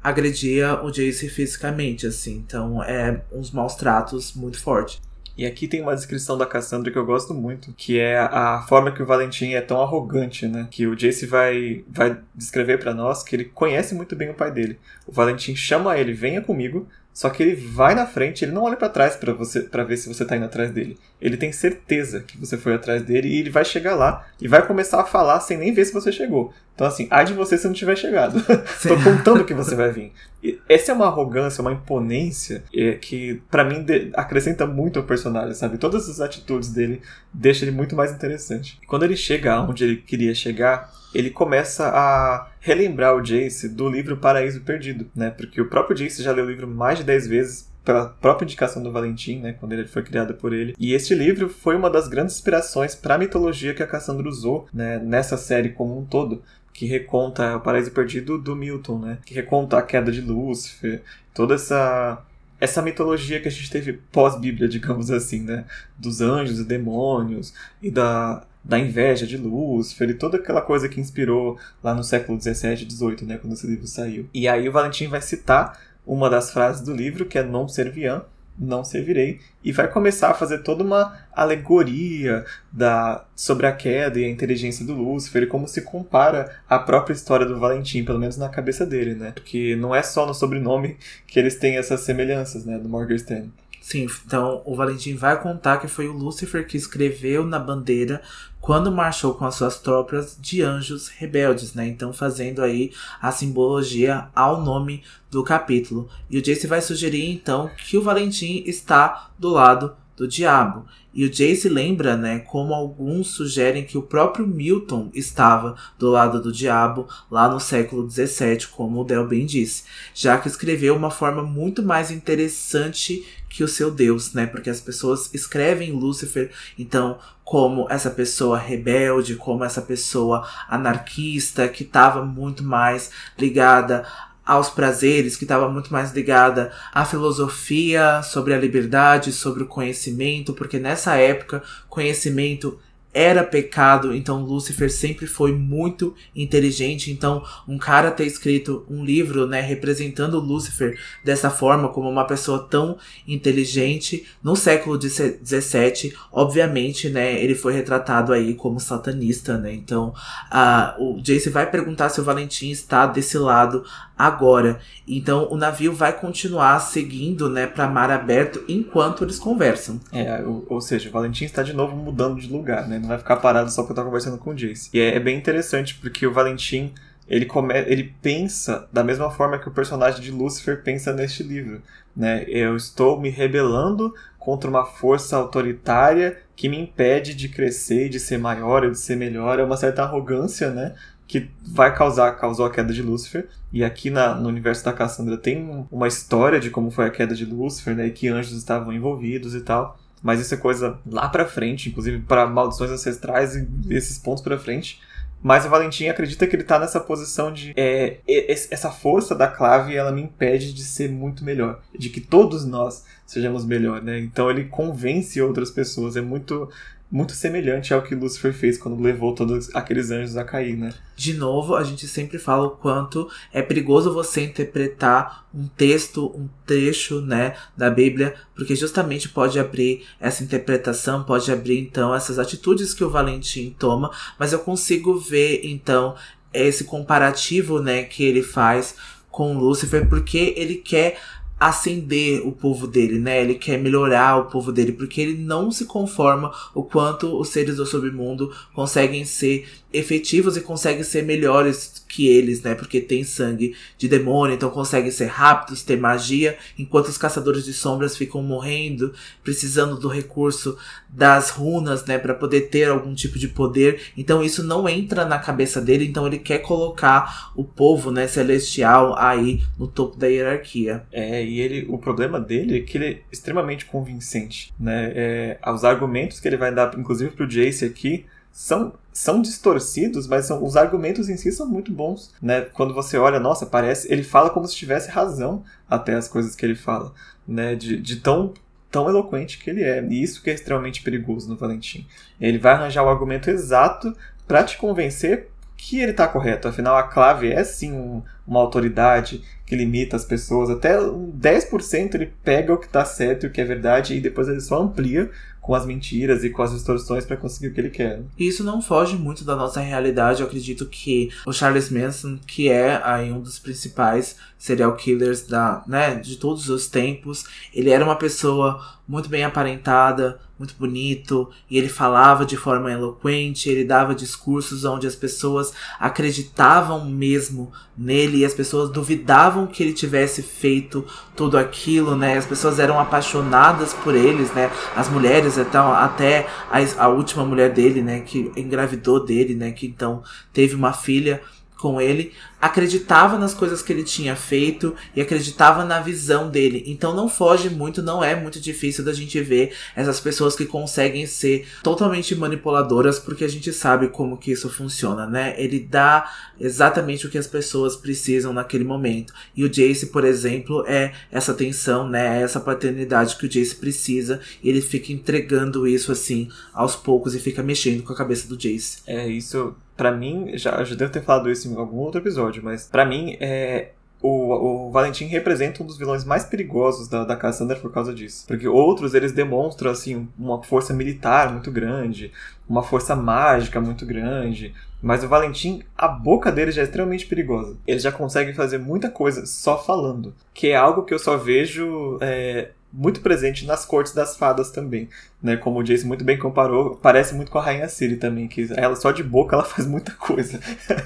agredia o Jace fisicamente, assim. Então, é uns maus tratos muito fortes. E aqui tem uma descrição da Cassandra que eu gosto muito, que é a forma que o Valentim é tão arrogante, né? Que o Jace vai, vai descrever para nós que ele conhece muito bem o pai dele. O Valentim chama ele, venha comigo, só que ele vai na frente, ele não olha para trás para você para ver se você tá indo atrás dele. Ele tem certeza que você foi atrás dele e ele vai chegar lá e vai começar a falar sem nem ver se você chegou. Então assim, ai de você se não tiver chegado. Tô contando que você vai vir. E essa é uma arrogância, uma imponência é, que para mim acrescenta muito ao personagem, sabe? Todas as atitudes dele deixam ele muito mais interessante. Quando ele chega onde ele queria chegar, ele começa a relembrar o Jace do livro Paraíso Perdido, né? Porque o próprio Jace já leu o livro mais de 10 vezes pela própria indicação do Valentim, né, quando ele foi criado por ele. E este livro foi uma das grandes inspirações para a mitologia que a Cassandra usou, né, nessa série como um todo, que reconta o Paraíso Perdido do Milton, né, que reconta a queda de Lúcifer, toda essa essa mitologia que a gente teve pós-Bíblia, digamos assim, né, dos anjos e demônios e da da inveja de Lúcifer e toda aquela coisa que inspirou lá no século 17 e 18, né, quando esse livro saiu. E aí o Valentim vai citar uma das frases do livro, que é non serviam, não servirei, e vai começar a fazer toda uma alegoria da sobre a queda e a inteligência do Lúcifer e como se compara a própria história do Valentim, pelo menos na cabeça dele, né? Porque não é só no sobrenome que eles têm essas semelhanças, né, do Morgenstern. Sim, então o Valentim vai contar que foi o Lúcifer que escreveu na bandeira quando marchou com as suas tropas de anjos rebeldes, né? Então fazendo aí a simbologia ao nome do capítulo. E o Jace vai sugerir então que o Valentim está do lado do diabo. E o Jace lembra, né, como alguns sugerem que o próprio Milton estava do lado do diabo lá no século XVII, como o Del bem disse, já que escreveu uma forma muito mais interessante que o seu Deus, né? Porque as pessoas escrevem Lúcifer, então, como essa pessoa rebelde, como essa pessoa anarquista, que estava muito mais ligada aos prazeres, que estava muito mais ligada à filosofia, sobre a liberdade, sobre o conhecimento, porque nessa época conhecimento era pecado, então Lúcifer sempre foi muito inteligente. Então, um cara ter escrito um livro, né, representando Lúcifer dessa forma, como uma pessoa tão inteligente, no século XVII, obviamente, né, ele foi retratado aí como satanista, né. Então, uh, o Jace vai perguntar se o Valentim está desse lado agora. Então, o navio vai continuar seguindo, né, para mar aberto enquanto eles conversam. É, ou, ou seja, o Valentim está de novo mudando de lugar, né não vai ficar parado só porque tô conversando com o Jace. E é, é bem interessante porque o Valentim ele, come, ele pensa da mesma forma que o personagem de Lúcifer pensa neste livro. Né? Eu estou me rebelando contra uma força autoritária que me impede de crescer, de ser maior, de ser melhor. É uma certa arrogância, né? Que vai causar, causou a queda de Lúcifer. E aqui na, no universo da Cassandra tem uma história de como foi a queda de Lúcifer, né? E que anjos estavam envolvidos e tal. Mas isso é coisa lá pra frente, inclusive para maldições ancestrais e esses pontos pra frente. Mas o Valentim acredita que ele tá nessa posição de é, essa força da clave ela me impede de ser muito melhor, de que todos nós sejamos melhor, né? Então ele convence outras pessoas, é muito muito semelhante ao que Lúcifer fez quando levou todos aqueles anjos a cair, né? De novo, a gente sempre fala o quanto é perigoso você interpretar um texto, um trecho, né, da Bíblia, porque justamente pode abrir essa interpretação, pode abrir então essas atitudes que o Valentim toma, mas eu consigo ver então esse comparativo, né, que ele faz com Lúcifer, porque ele quer acender o povo dele, né? Ele quer melhorar o povo dele, porque ele não se conforma o quanto os seres do submundo conseguem ser efetivos e conseguem ser melhores que eles, né? Porque tem sangue de demônio, então conseguem ser rápidos, ter magia, enquanto os caçadores de sombras ficam morrendo, precisando do recurso das runas, né, para poder ter algum tipo de poder. Então isso não entra na cabeça dele, então ele quer colocar o povo, né, celestial aí no topo da hierarquia. É, e ele, o problema dele é que ele é extremamente convincente, né? É, os argumentos que ele vai dar, inclusive pro Jace aqui, são, são distorcidos, mas são, os argumentos em si são muito bons, né? Quando você olha, nossa, parece, ele fala como se tivesse razão até as coisas que ele fala, né? De, de tão tão eloquente que ele é. E isso que é extremamente perigoso no Valentim. Ele vai arranjar o argumento exato para te convencer que ele está correto. Afinal, a clave é sim um, uma autoridade que limita as pessoas. Até 10% ele pega o que está certo e o que é verdade e depois ele só amplia com as mentiras e com as distorções para conseguir o que ele quer. E isso não foge muito da nossa realidade. Eu acredito que o Charles Manson, que é aí um dos principais serial killers da, né, de todos os tempos, ele era uma pessoa muito bem aparentada, muito bonito, e ele falava de forma eloquente, ele dava discursos onde as pessoas acreditavam mesmo nele e as pessoas duvidavam que ele tivesse feito tudo aquilo, né? As pessoas eram apaixonadas por eles, né? As mulheres, então, até a, a última mulher dele, né, que engravidou dele, né, que então teve uma filha com ele, acreditava nas coisas que ele tinha feito e acreditava na visão dele. Então não foge muito, não é muito difícil da gente ver essas pessoas que conseguem ser totalmente manipuladoras, porque a gente sabe como que isso funciona, né? Ele dá exatamente o que as pessoas precisam naquele momento. E o Jace, por exemplo, é essa atenção, né? É essa paternidade que o Jace precisa, e ele fica entregando isso assim aos poucos e fica mexendo com a cabeça do Jace. É, isso para mim, já, já devo ter falado isso em algum outro episódio, mas para mim é, o, o Valentim representa um dos vilões mais perigosos da, da Cassandra por causa disso. Porque outros, eles demonstram, assim, uma força militar muito grande, uma força mágica muito grande. Mas o Valentim, a boca dele já é extremamente perigosa. Ele já consegue fazer muita coisa só falando. Que é algo que eu só vejo é, muito presente nas cortes das fadas também, né? Como o Jace muito bem comparou, parece muito com a Rainha Siri também, que ela só de boca ela faz muita coisa.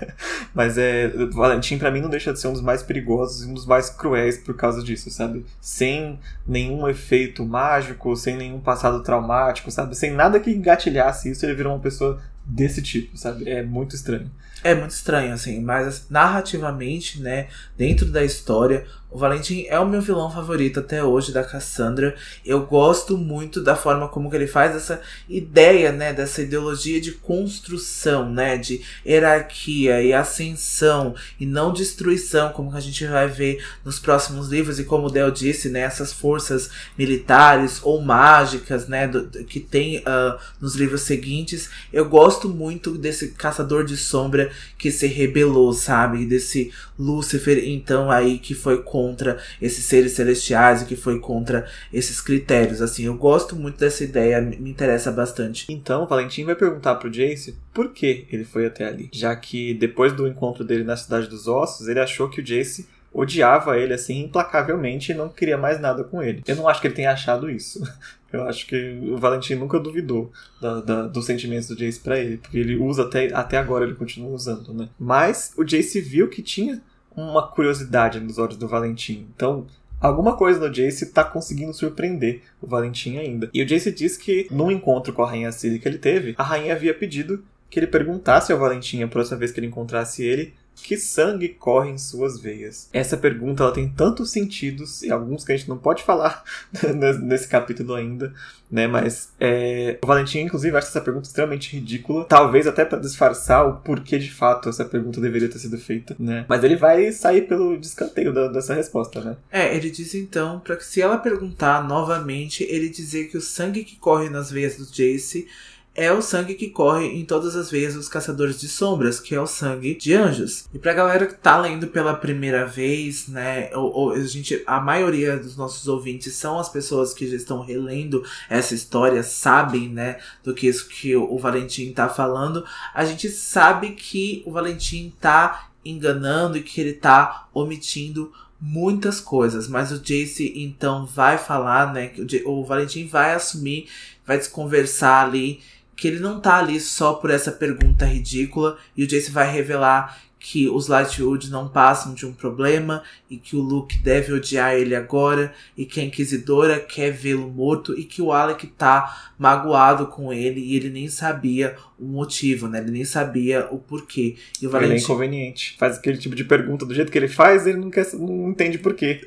Mas é, Valentim para mim não deixa de ser um dos mais perigosos e um dos mais cruéis por causa disso, sabe? Sem nenhum efeito mágico, sem nenhum passado traumático, sabe? Sem nada que engatilhasse isso, ele virou uma pessoa desse tipo, sabe? É muito estranho. É muito estranho, assim, mas narrativamente, né, dentro da história, o Valentim é o meu vilão favorito até hoje da Cassandra. Eu gosto muito da forma como ele faz essa ideia, né, dessa ideologia de construção, né, de hierarquia e ascensão e não destruição, como a gente vai ver nos próximos livros e como o Del disse, né, essas forças militares ou mágicas, né, do, que tem uh, nos livros seguintes. Eu gosto muito desse caçador de sombra que se rebelou, sabe, desse Lúcifer, então aí que foi contra esses seres celestiais e que foi contra esses critérios. Assim, eu gosto muito dessa ideia, me interessa bastante. Então, Valentim vai perguntar pro Jace por que ele foi até ali, já que depois do encontro dele na Cidade dos Ossos, ele achou que o Jace odiava ele assim implacavelmente e não queria mais nada com ele. Eu não acho que ele tenha achado isso. Eu acho que o Valentim nunca duvidou da, da, dos sentimentos do Jace para ele, porque ele usa até, até agora, ele continua usando, né? Mas o Jace viu que tinha uma curiosidade nos olhos do Valentim. Então, alguma coisa no Jace tá conseguindo surpreender o Valentim ainda. E o Jace diz que, num encontro com a Rainha Ciri que ele teve, a rainha havia pedido que ele perguntasse ao Valentim a próxima vez que ele encontrasse ele que sangue corre em suas veias? Essa pergunta ela tem tantos sentidos, e alguns que a gente não pode falar nesse capítulo ainda, né? Mas é... o Valentim, inclusive, acha essa pergunta extremamente ridícula, talvez até para disfarçar o porquê de fato essa pergunta deveria ter sido feita, né? Mas ele vai sair pelo descanteio da, dessa resposta, né? É, ele diz então para que se ela perguntar novamente, ele dizer que o sangue que corre nas veias do Jace é o sangue que corre em todas as veias dos caçadores de sombras, que é o sangue de anjos. E pra galera que tá lendo pela primeira vez, né, ou, ou, a gente, a maioria dos nossos ouvintes são as pessoas que já estão relendo essa história, sabem, né, do que isso que o Valentim tá falando. A gente sabe que o Valentim tá enganando e que ele tá omitindo muitas coisas, mas o Jace então vai falar, né, que o, Valentim vai assumir, vai desconversar ali que ele não tá ali só por essa pergunta ridícula e o Jace vai revelar que os Lightwood não passam de um problema e que o Luke deve odiar ele agora e que a Inquisidora quer vê-lo morto e que o Alec tá magoado com ele e ele nem sabia motivo, né? Ele nem sabia o porquê. E o Valentim... Ele é inconveniente. Faz aquele tipo de pergunta do jeito que ele faz, ele não, quer, não entende porquê.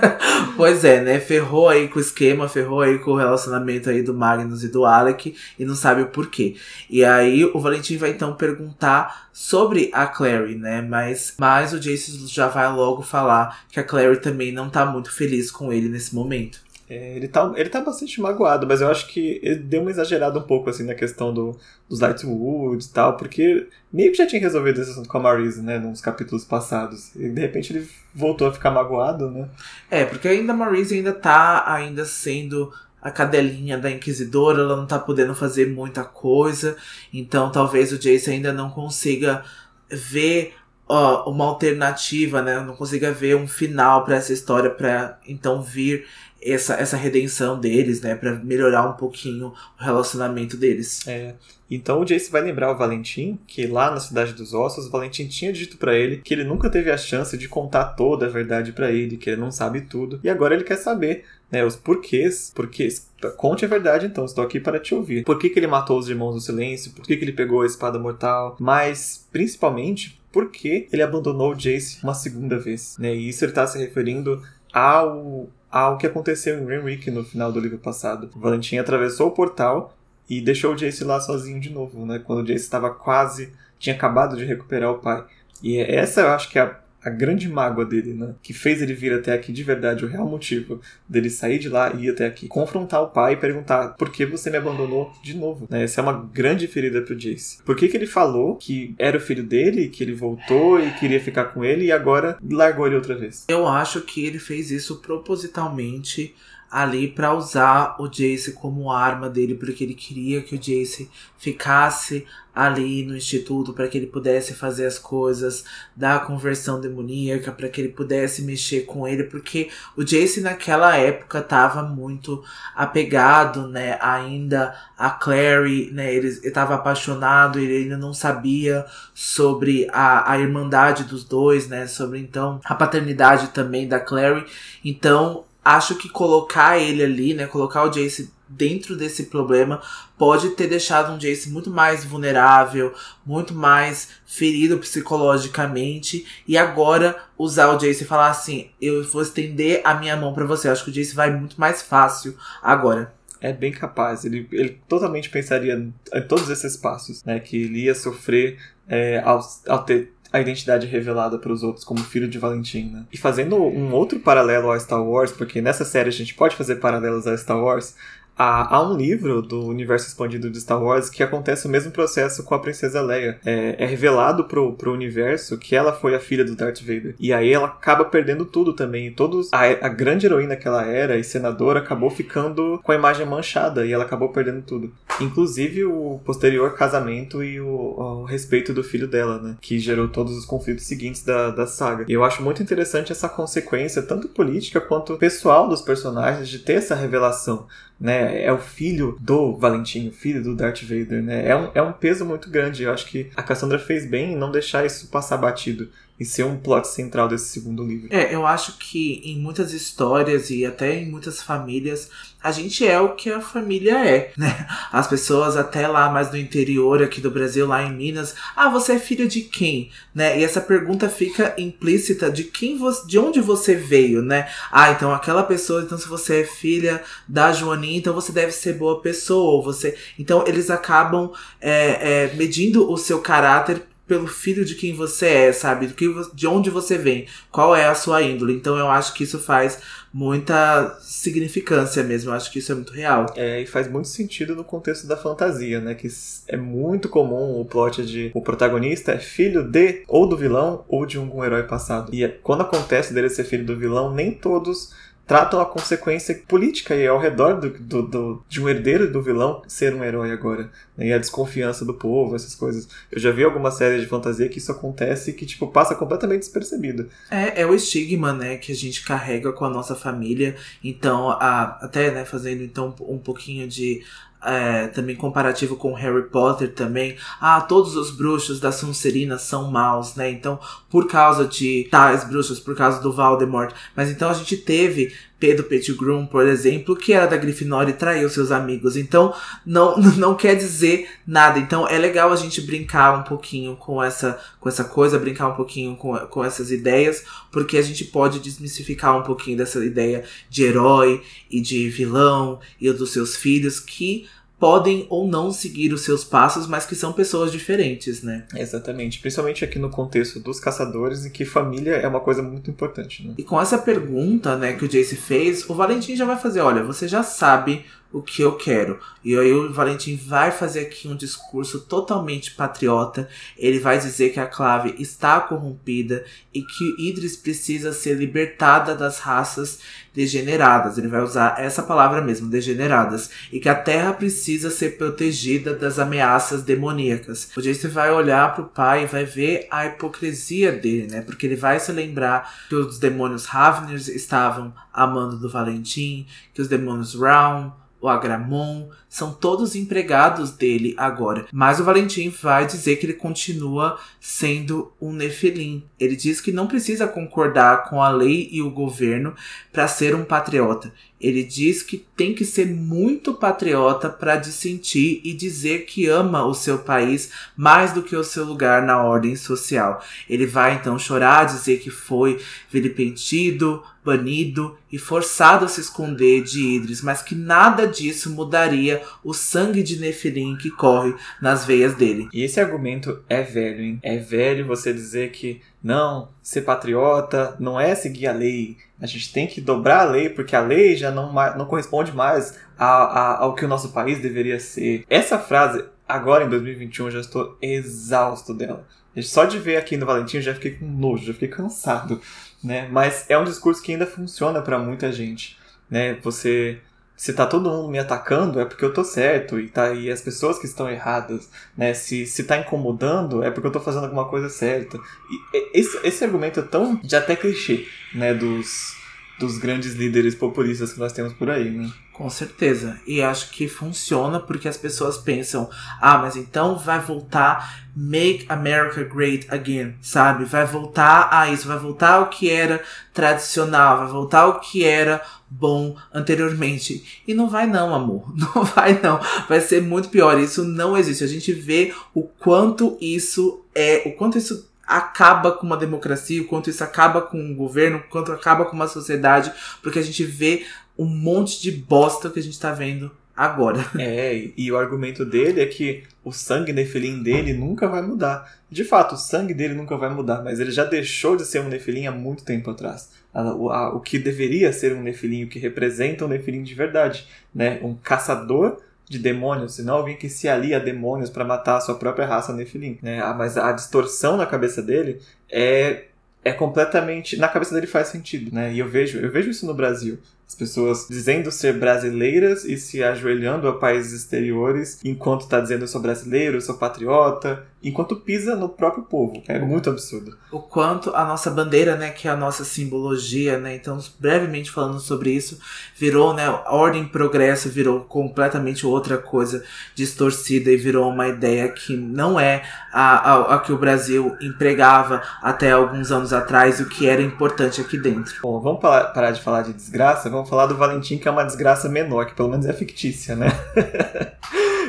pois é, né? Ferrou aí com o esquema, ferrou aí com o relacionamento aí do Magnus e do Alec e não sabe o porquê. E aí o Valentim vai então perguntar sobre a Clary, né? Mas, mas o Jason já vai logo falar que a Clary também não tá muito feliz com ele nesse momento. É, ele, tá, ele tá bastante magoado, mas eu acho que ele deu uma exagerada um pouco assim na questão do, dos Lightwood e tal, porque meio que já tinha resolvido esse assunto com a Marise, né, nos capítulos passados. E de repente ele voltou a ficar magoado, né? É, porque ainda a Marise ainda tá ainda sendo a cadelinha da Inquisidora, ela não tá podendo fazer muita coisa, então talvez o Jace ainda não consiga ver uma alternativa, né? Não consiga ver um final para essa história para então vir essa, essa redenção deles, né? para melhorar um pouquinho o relacionamento deles. É. Então o Jace vai lembrar o Valentim que lá na Cidade dos Ossos, o Valentim tinha dito para ele que ele nunca teve a chance de contar toda a verdade para ele, que ele não sabe tudo. E agora ele quer saber né, os porquês. Porque conte a verdade então, estou aqui para te ouvir. Por que, que ele matou os irmãos do silêncio? Por que, que ele pegou a espada mortal? Mas principalmente por que ele abandonou o Jace uma segunda vez. Né? E isso ele está se referindo ao ao que aconteceu em Greenwick no final do livro passado. Valentim atravessou o portal e deixou o Jace lá sozinho de novo, né? Quando o Jace estava quase tinha acabado de recuperar o pai. E essa eu acho que é a a grande mágoa dele, né? Que fez ele vir até aqui de verdade, o real motivo dele sair de lá e ir até aqui. Confrontar o pai e perguntar por que você me abandonou de novo, né? Essa é uma grande ferida pro Jace. Por que que ele falou que era o filho dele, que ele voltou e queria ficar com ele e agora largou ele outra vez? Eu acho que ele fez isso propositalmente ali para usar o Jace como arma dele, porque ele queria que o Jace ficasse ali no instituto para que ele pudesse fazer as coisas da conversão demoníaca, para que ele pudesse mexer com ele, porque o Jace naquela época estava muito apegado, né, ainda a Clary, né, ele estava apaixonado, ele ainda não sabia sobre a, a irmandade dos dois, né, sobre então a paternidade também da Clary. Então, acho que colocar ele ali, né, colocar o Jace dentro desse problema pode ter deixado um Jace muito mais vulnerável, muito mais ferido psicologicamente e agora usar o Jace e falar assim, eu vou estender a minha mão para você. acho que o Jace vai muito mais fácil agora. É bem capaz, ele, ele totalmente pensaria em todos esses passos, né? Que ele ia sofrer é, ao, ao ter a identidade revelada para os outros como filho de Valentim, né? E fazendo um outro paralelo ao Star Wars, porque nessa série a gente pode fazer paralelos ao Star Wars, Há, há, um livro do universo expandido de Star Wars que acontece o mesmo processo com a princesa Leia. É, é revelado pro, pro universo que ela foi a filha do Darth Vader. E aí ela acaba perdendo tudo também. Todos, a, a grande heroína que ela era e senadora acabou ficando com a imagem manchada e ela acabou perdendo tudo. Inclusive o posterior casamento e o, o respeito do filho dela, né? Que gerou todos os conflitos seguintes da, da saga. E eu acho muito interessante essa consequência, tanto política quanto pessoal dos personagens, de ter essa revelação né? É o filho do Valentim, o filho do Darth Vader, né? É um, é um peso muito grande. Eu acho que a Cassandra fez bem em não deixar isso passar batido e ser um plot central desse segundo livro. É, eu acho que em muitas histórias e até em muitas famílias, a gente é o que a família é, né? As pessoas até lá mais do interior aqui do Brasil, lá em Minas, ah, você é filha de quem? Né? E essa pergunta fica implícita de quem você, de onde você veio, né? Ah, então aquela pessoa, então se você é filha da Joaninha, então você deve ser boa pessoa, você. Então eles acabam é, é, medindo o seu caráter pelo filho de quem você é, sabe? De onde você vem, qual é a sua índole. Então eu acho que isso faz muita significância mesmo. Eu acho que isso é muito real. É, e faz muito sentido no contexto da fantasia, né? Que é muito comum o plot de o protagonista é filho de ou do vilão ou de algum herói passado. E é, quando acontece dele ser filho do vilão, nem todos tratam a consequência política e ao redor do, do, do, de um herdeiro do vilão ser um herói agora. Né? E a desconfiança do povo, essas coisas. Eu já vi algumas séries de fantasia que isso acontece que, tipo, passa completamente despercebido. É, é o estigma, né, que a gente carrega com a nossa família. Então, a, até, né, fazendo então um pouquinho de é, também comparativo com Harry Potter também. Ah, todos os bruxos da Sonserina são maus, né? Então, por causa de tais bruxos, por causa do Voldemort. Mas então a gente teve Pedro Pettigrew, por exemplo, que era da Grifinória e traiu seus amigos. Então, não, não quer dizer nada. Então, é legal a gente brincar um pouquinho com essa, com essa coisa, brincar um pouquinho com, com essas ideias, porque a gente pode desmistificar um pouquinho dessa ideia de herói e de vilão e dos seus filhos que podem ou não seguir os seus passos, mas que são pessoas diferentes, né? Exatamente, principalmente aqui no contexto dos caçadores, em que família é uma coisa muito importante, né? E com essa pergunta, né, que o Jace fez, o Valentim já vai fazer, olha, você já sabe o que eu quero. E aí o Valentim vai fazer aqui um discurso totalmente patriota. Ele vai dizer que a clave está corrompida e que Idris precisa ser libertada das raças degeneradas. Ele vai usar essa palavra mesmo, degeneradas. E que a Terra precisa ser protegida das ameaças demoníacas. O Jace vai olhar pro pai e vai ver a hipocrisia dele, né? Porque ele vai se lembrar que os demônios Ravners estavam amando do Valentim, que os demônios Round o Agramon, são todos empregados dele agora. Mas o Valentim vai dizer que ele continua sendo um Nefelim. Ele diz que não precisa concordar com a lei e o governo para ser um patriota. Ele diz que tem que ser muito patriota para dissentir e dizer que ama o seu país mais do que o seu lugar na ordem social. Ele vai então chorar, dizer que foi vilipentido, banido e forçado a se esconder de Idris, mas que nada disso mudaria o sangue de Nefilim que corre nas veias dele. E esse argumento é velho, hein? É velho você dizer que não, ser patriota não é seguir a lei. A gente tem que dobrar a lei, porque a lei já não, não corresponde mais a, a, ao que o nosso país deveria ser. Essa frase, agora em 2021, eu já estou exausto dela. Só de ver aqui no Valentim, já fiquei com nojo, já fiquei cansado. Né? Mas é um discurso que ainda funciona para muita gente. Né? Você se tá todo mundo me atacando, é porque eu tô certo, e tá aí as pessoas que estão erradas, né? Se, se tá incomodando, é porque eu tô fazendo alguma coisa certa. E esse, esse argumento é tão de até clichê, né? Dos, dos grandes líderes populistas que nós temos por aí, né? Com certeza. E acho que funciona porque as pessoas pensam: ah, mas então vai voltar Make America Great Again, sabe? Vai voltar a isso, vai voltar ao que era tradicional, vai voltar ao que era bom anteriormente. E não vai não, amor. Não vai não. Vai ser muito pior. Isso não existe. A gente vê o quanto isso é, o quanto isso acaba com uma democracia, o quanto isso acaba com um governo, o quanto acaba com uma sociedade, porque a gente vê um monte de bosta que a gente tá vendo agora. É, e o argumento dele é que o sangue Nefilim dele nunca vai mudar. De fato, o sangue dele nunca vai mudar, mas ele já deixou de ser um Nefilim há muito tempo atrás. O, a, o que deveria ser um Nefilim, o que representa um Nefilim de verdade, né? Um caçador de demônios, e não alguém que se alia a demônios para matar a sua própria raça Nefilim. Né? Ah, mas a distorção na cabeça dele é é completamente na cabeça dele faz sentido, né? E eu vejo, eu vejo isso no Brasil. As pessoas dizendo ser brasileiras e se ajoelhando a países exteriores enquanto está dizendo eu sou brasileiro, eu sou patriota, enquanto pisa no próprio povo. É muito absurdo. O quanto a nossa bandeira, né, que é a nossa simbologia, né? Então, brevemente falando sobre isso, virou, né, ordem e progresso virou completamente outra coisa distorcida e virou uma ideia que não é a, a, a que o Brasil empregava até alguns anos atrás e o que era importante aqui dentro. Bom, vamos parar de falar de desgraça, vamos falar do Valentim, que é uma desgraça menor, que pelo menos é fictícia, né?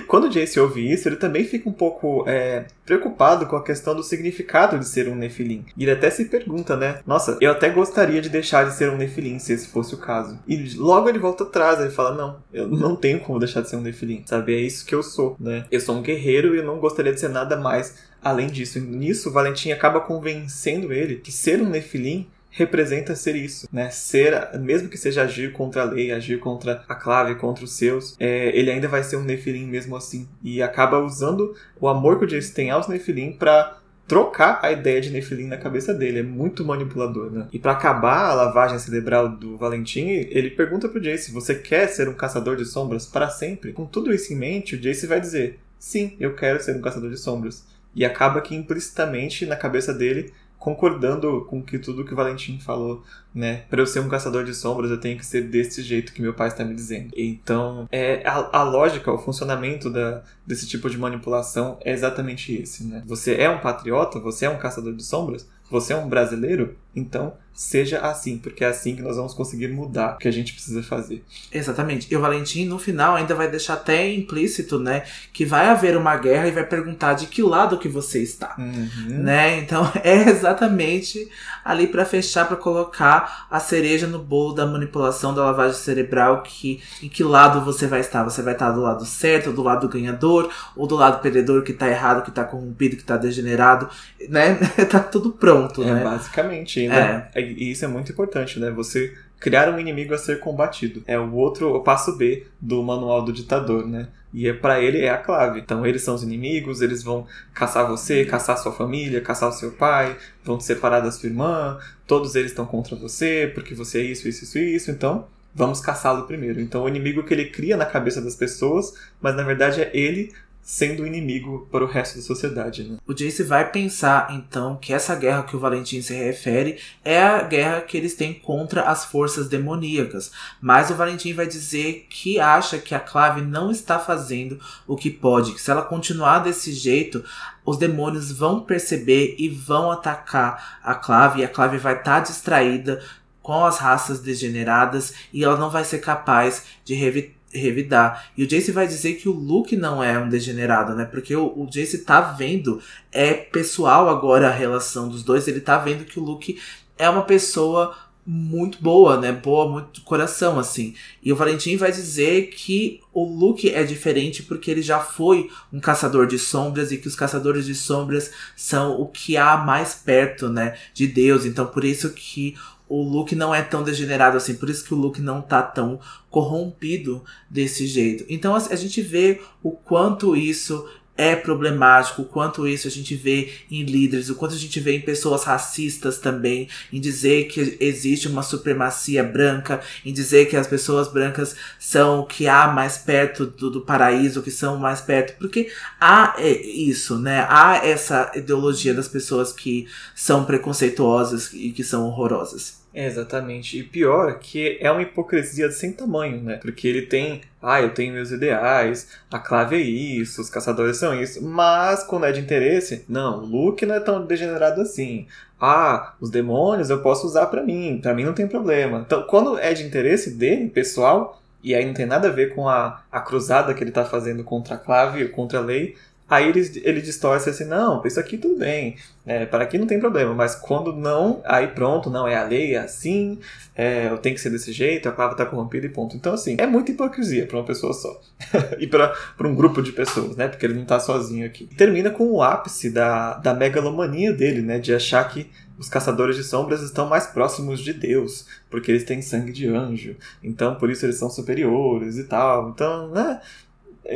Quando o Jace ouve isso, ele também fica um pouco é, preocupado com a questão do significado de ser um Nefilim. E ele até se pergunta, né? Nossa, eu até gostaria de deixar de ser um Nefilim, se esse fosse o caso. E logo ele volta atrás, ele fala: Não, eu não tenho como deixar de ser um Nefilim, sabe? É isso que eu sou, né? Eu sou um guerreiro e eu não gostaria de ser nada mais além disso. E nisso, Valentim acaba convencendo ele que ser um Nefilim representa ser isso, né? Ser, mesmo que seja agir contra a lei, agir contra a clave, contra os seus, é, ele ainda vai ser um Nefilim mesmo assim. E acaba usando o amor que o Jace tem aos Nefilim para trocar a ideia de Nefilim na cabeça dele. É muito manipulador, né? E para acabar a lavagem cerebral do Valentim, ele pergunta pro Jace: Você quer ser um caçador de sombras para sempre? Com tudo isso em mente, o Jace vai dizer: Sim, eu quero ser um caçador de sombras. E acaba que implicitamente na cabeça dele concordando com que tudo que o Valentim falou, né? Para eu ser um caçador de sombras, eu tenho que ser desse jeito que meu pai está me dizendo. Então, é a, a lógica, o funcionamento da, desse tipo de manipulação é exatamente esse, né? Você é um patriota, você é um caçador de sombras, você é um brasileiro, então seja assim, porque é assim que nós vamos conseguir mudar o que a gente precisa fazer. Exatamente. E o Valentim, no final, ainda vai deixar até implícito, né, que vai haver uma guerra e vai perguntar de que lado que você está, uhum. né? Então é exatamente ali para fechar, para colocar a cereja no bolo da manipulação da lavagem cerebral, que em que lado você vai estar? Você vai estar do lado certo, do lado ganhador, ou do lado perdedor que tá errado, que tá corrompido, que tá degenerado, né? tá tudo pronto, é, né? Basicamente, né? É. E isso é muito importante, né? Você criar um inimigo a ser combatido. É o outro o passo B do manual do ditador, né? E é para ele é a clave. Então eles são os inimigos, eles vão caçar você, caçar sua família, caçar o seu pai, vão te separar da sua irmã, todos eles estão contra você, porque você é isso, isso, isso, isso. Então, vamos caçá-lo primeiro. Então o inimigo que ele cria na cabeça das pessoas, mas na verdade é ele sendo inimigo para o resto da sociedade. Né? O Jace vai pensar então que essa guerra que o Valentim se refere é a guerra que eles têm contra as forças demoníacas, mas o Valentim vai dizer que acha que a Clave não está fazendo o que pode, que se ela continuar desse jeito, os demônios vão perceber e vão atacar a Clave e a Clave vai estar tá distraída com as raças degeneradas e ela não vai ser capaz de revitar revidar. E o Jace vai dizer que o Luke não é um degenerado, né? Porque o, o Jace tá vendo, é pessoal agora a relação dos dois, ele tá vendo que o Luke é uma pessoa muito boa, né? Boa, muito coração, assim. E o Valentim vai dizer que o Luke é diferente porque ele já foi um caçador de sombras e que os caçadores de sombras são o que há mais perto, né? De Deus. Então, por isso que o Luke não é tão degenerado assim, por isso que o Luke não tá tão corrompido desse jeito. Então a, a gente vê o quanto isso é problemático, o quanto isso a gente vê em líderes, o quanto a gente vê em pessoas racistas também, em dizer que existe uma supremacia branca, em dizer que as pessoas brancas são o que há mais perto do, do paraíso, que são mais perto, porque há é, isso, né? Há essa ideologia das pessoas que são preconceituosas e que são horrorosas. É, exatamente. E pior que é uma hipocrisia sem tamanho, né? Porque ele tem, ah, eu tenho meus ideais, a clave é isso, os caçadores são isso, mas quando é de interesse, não, o Luke não é tão degenerado assim. Ah, os demônios eu posso usar para mim, para mim não tem problema. Então, quando é de interesse dele, pessoal, e aí não tem nada a ver com a, a cruzada que ele tá fazendo contra a clave, contra a lei, Aí ele, ele distorce assim, não, isso aqui tudo bem, é, para aqui não tem problema, mas quando não, aí pronto, não, é a lei, é assim, é, tenho que ser desse jeito, a palavra está corrompida e ponto. Então, assim, é muita hipocrisia para uma pessoa só. e para um grupo de pessoas, né? Porque ele não está sozinho aqui. Termina com o ápice da, da megalomania dele, né? De achar que os caçadores de sombras estão mais próximos de Deus, porque eles têm sangue de anjo. Então, por isso eles são superiores e tal. Então, né?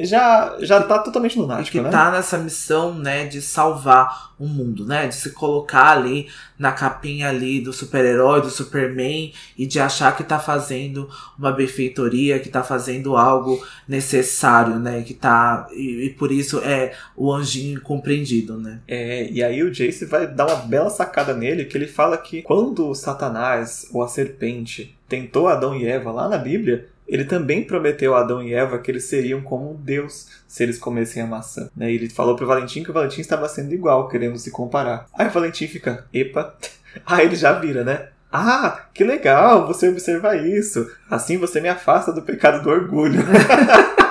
Já já tá totalmente lunático, e que né? tá nessa missão, né, de salvar o mundo, né, de se colocar ali na capinha ali do super-herói, do Superman e de achar que tá fazendo uma benfeitoria, que tá fazendo algo necessário, né, que tá e, e por isso é o anjinho compreendido, né? É, e aí o Jace vai dar uma bela sacada nele, que ele fala que quando Satanás ou a serpente tentou Adão e Eva lá na Bíblia, ele também prometeu a Adão e Eva que eles seriam como Deus se eles comessem a maçã. Né? Ele falou pro Valentim que o Valentim estava sendo igual, querendo se comparar. Aí o Valentim fica, epa. Aí ele já vira, né? Ah, que legal você observar isso. Assim você me afasta do pecado do orgulho.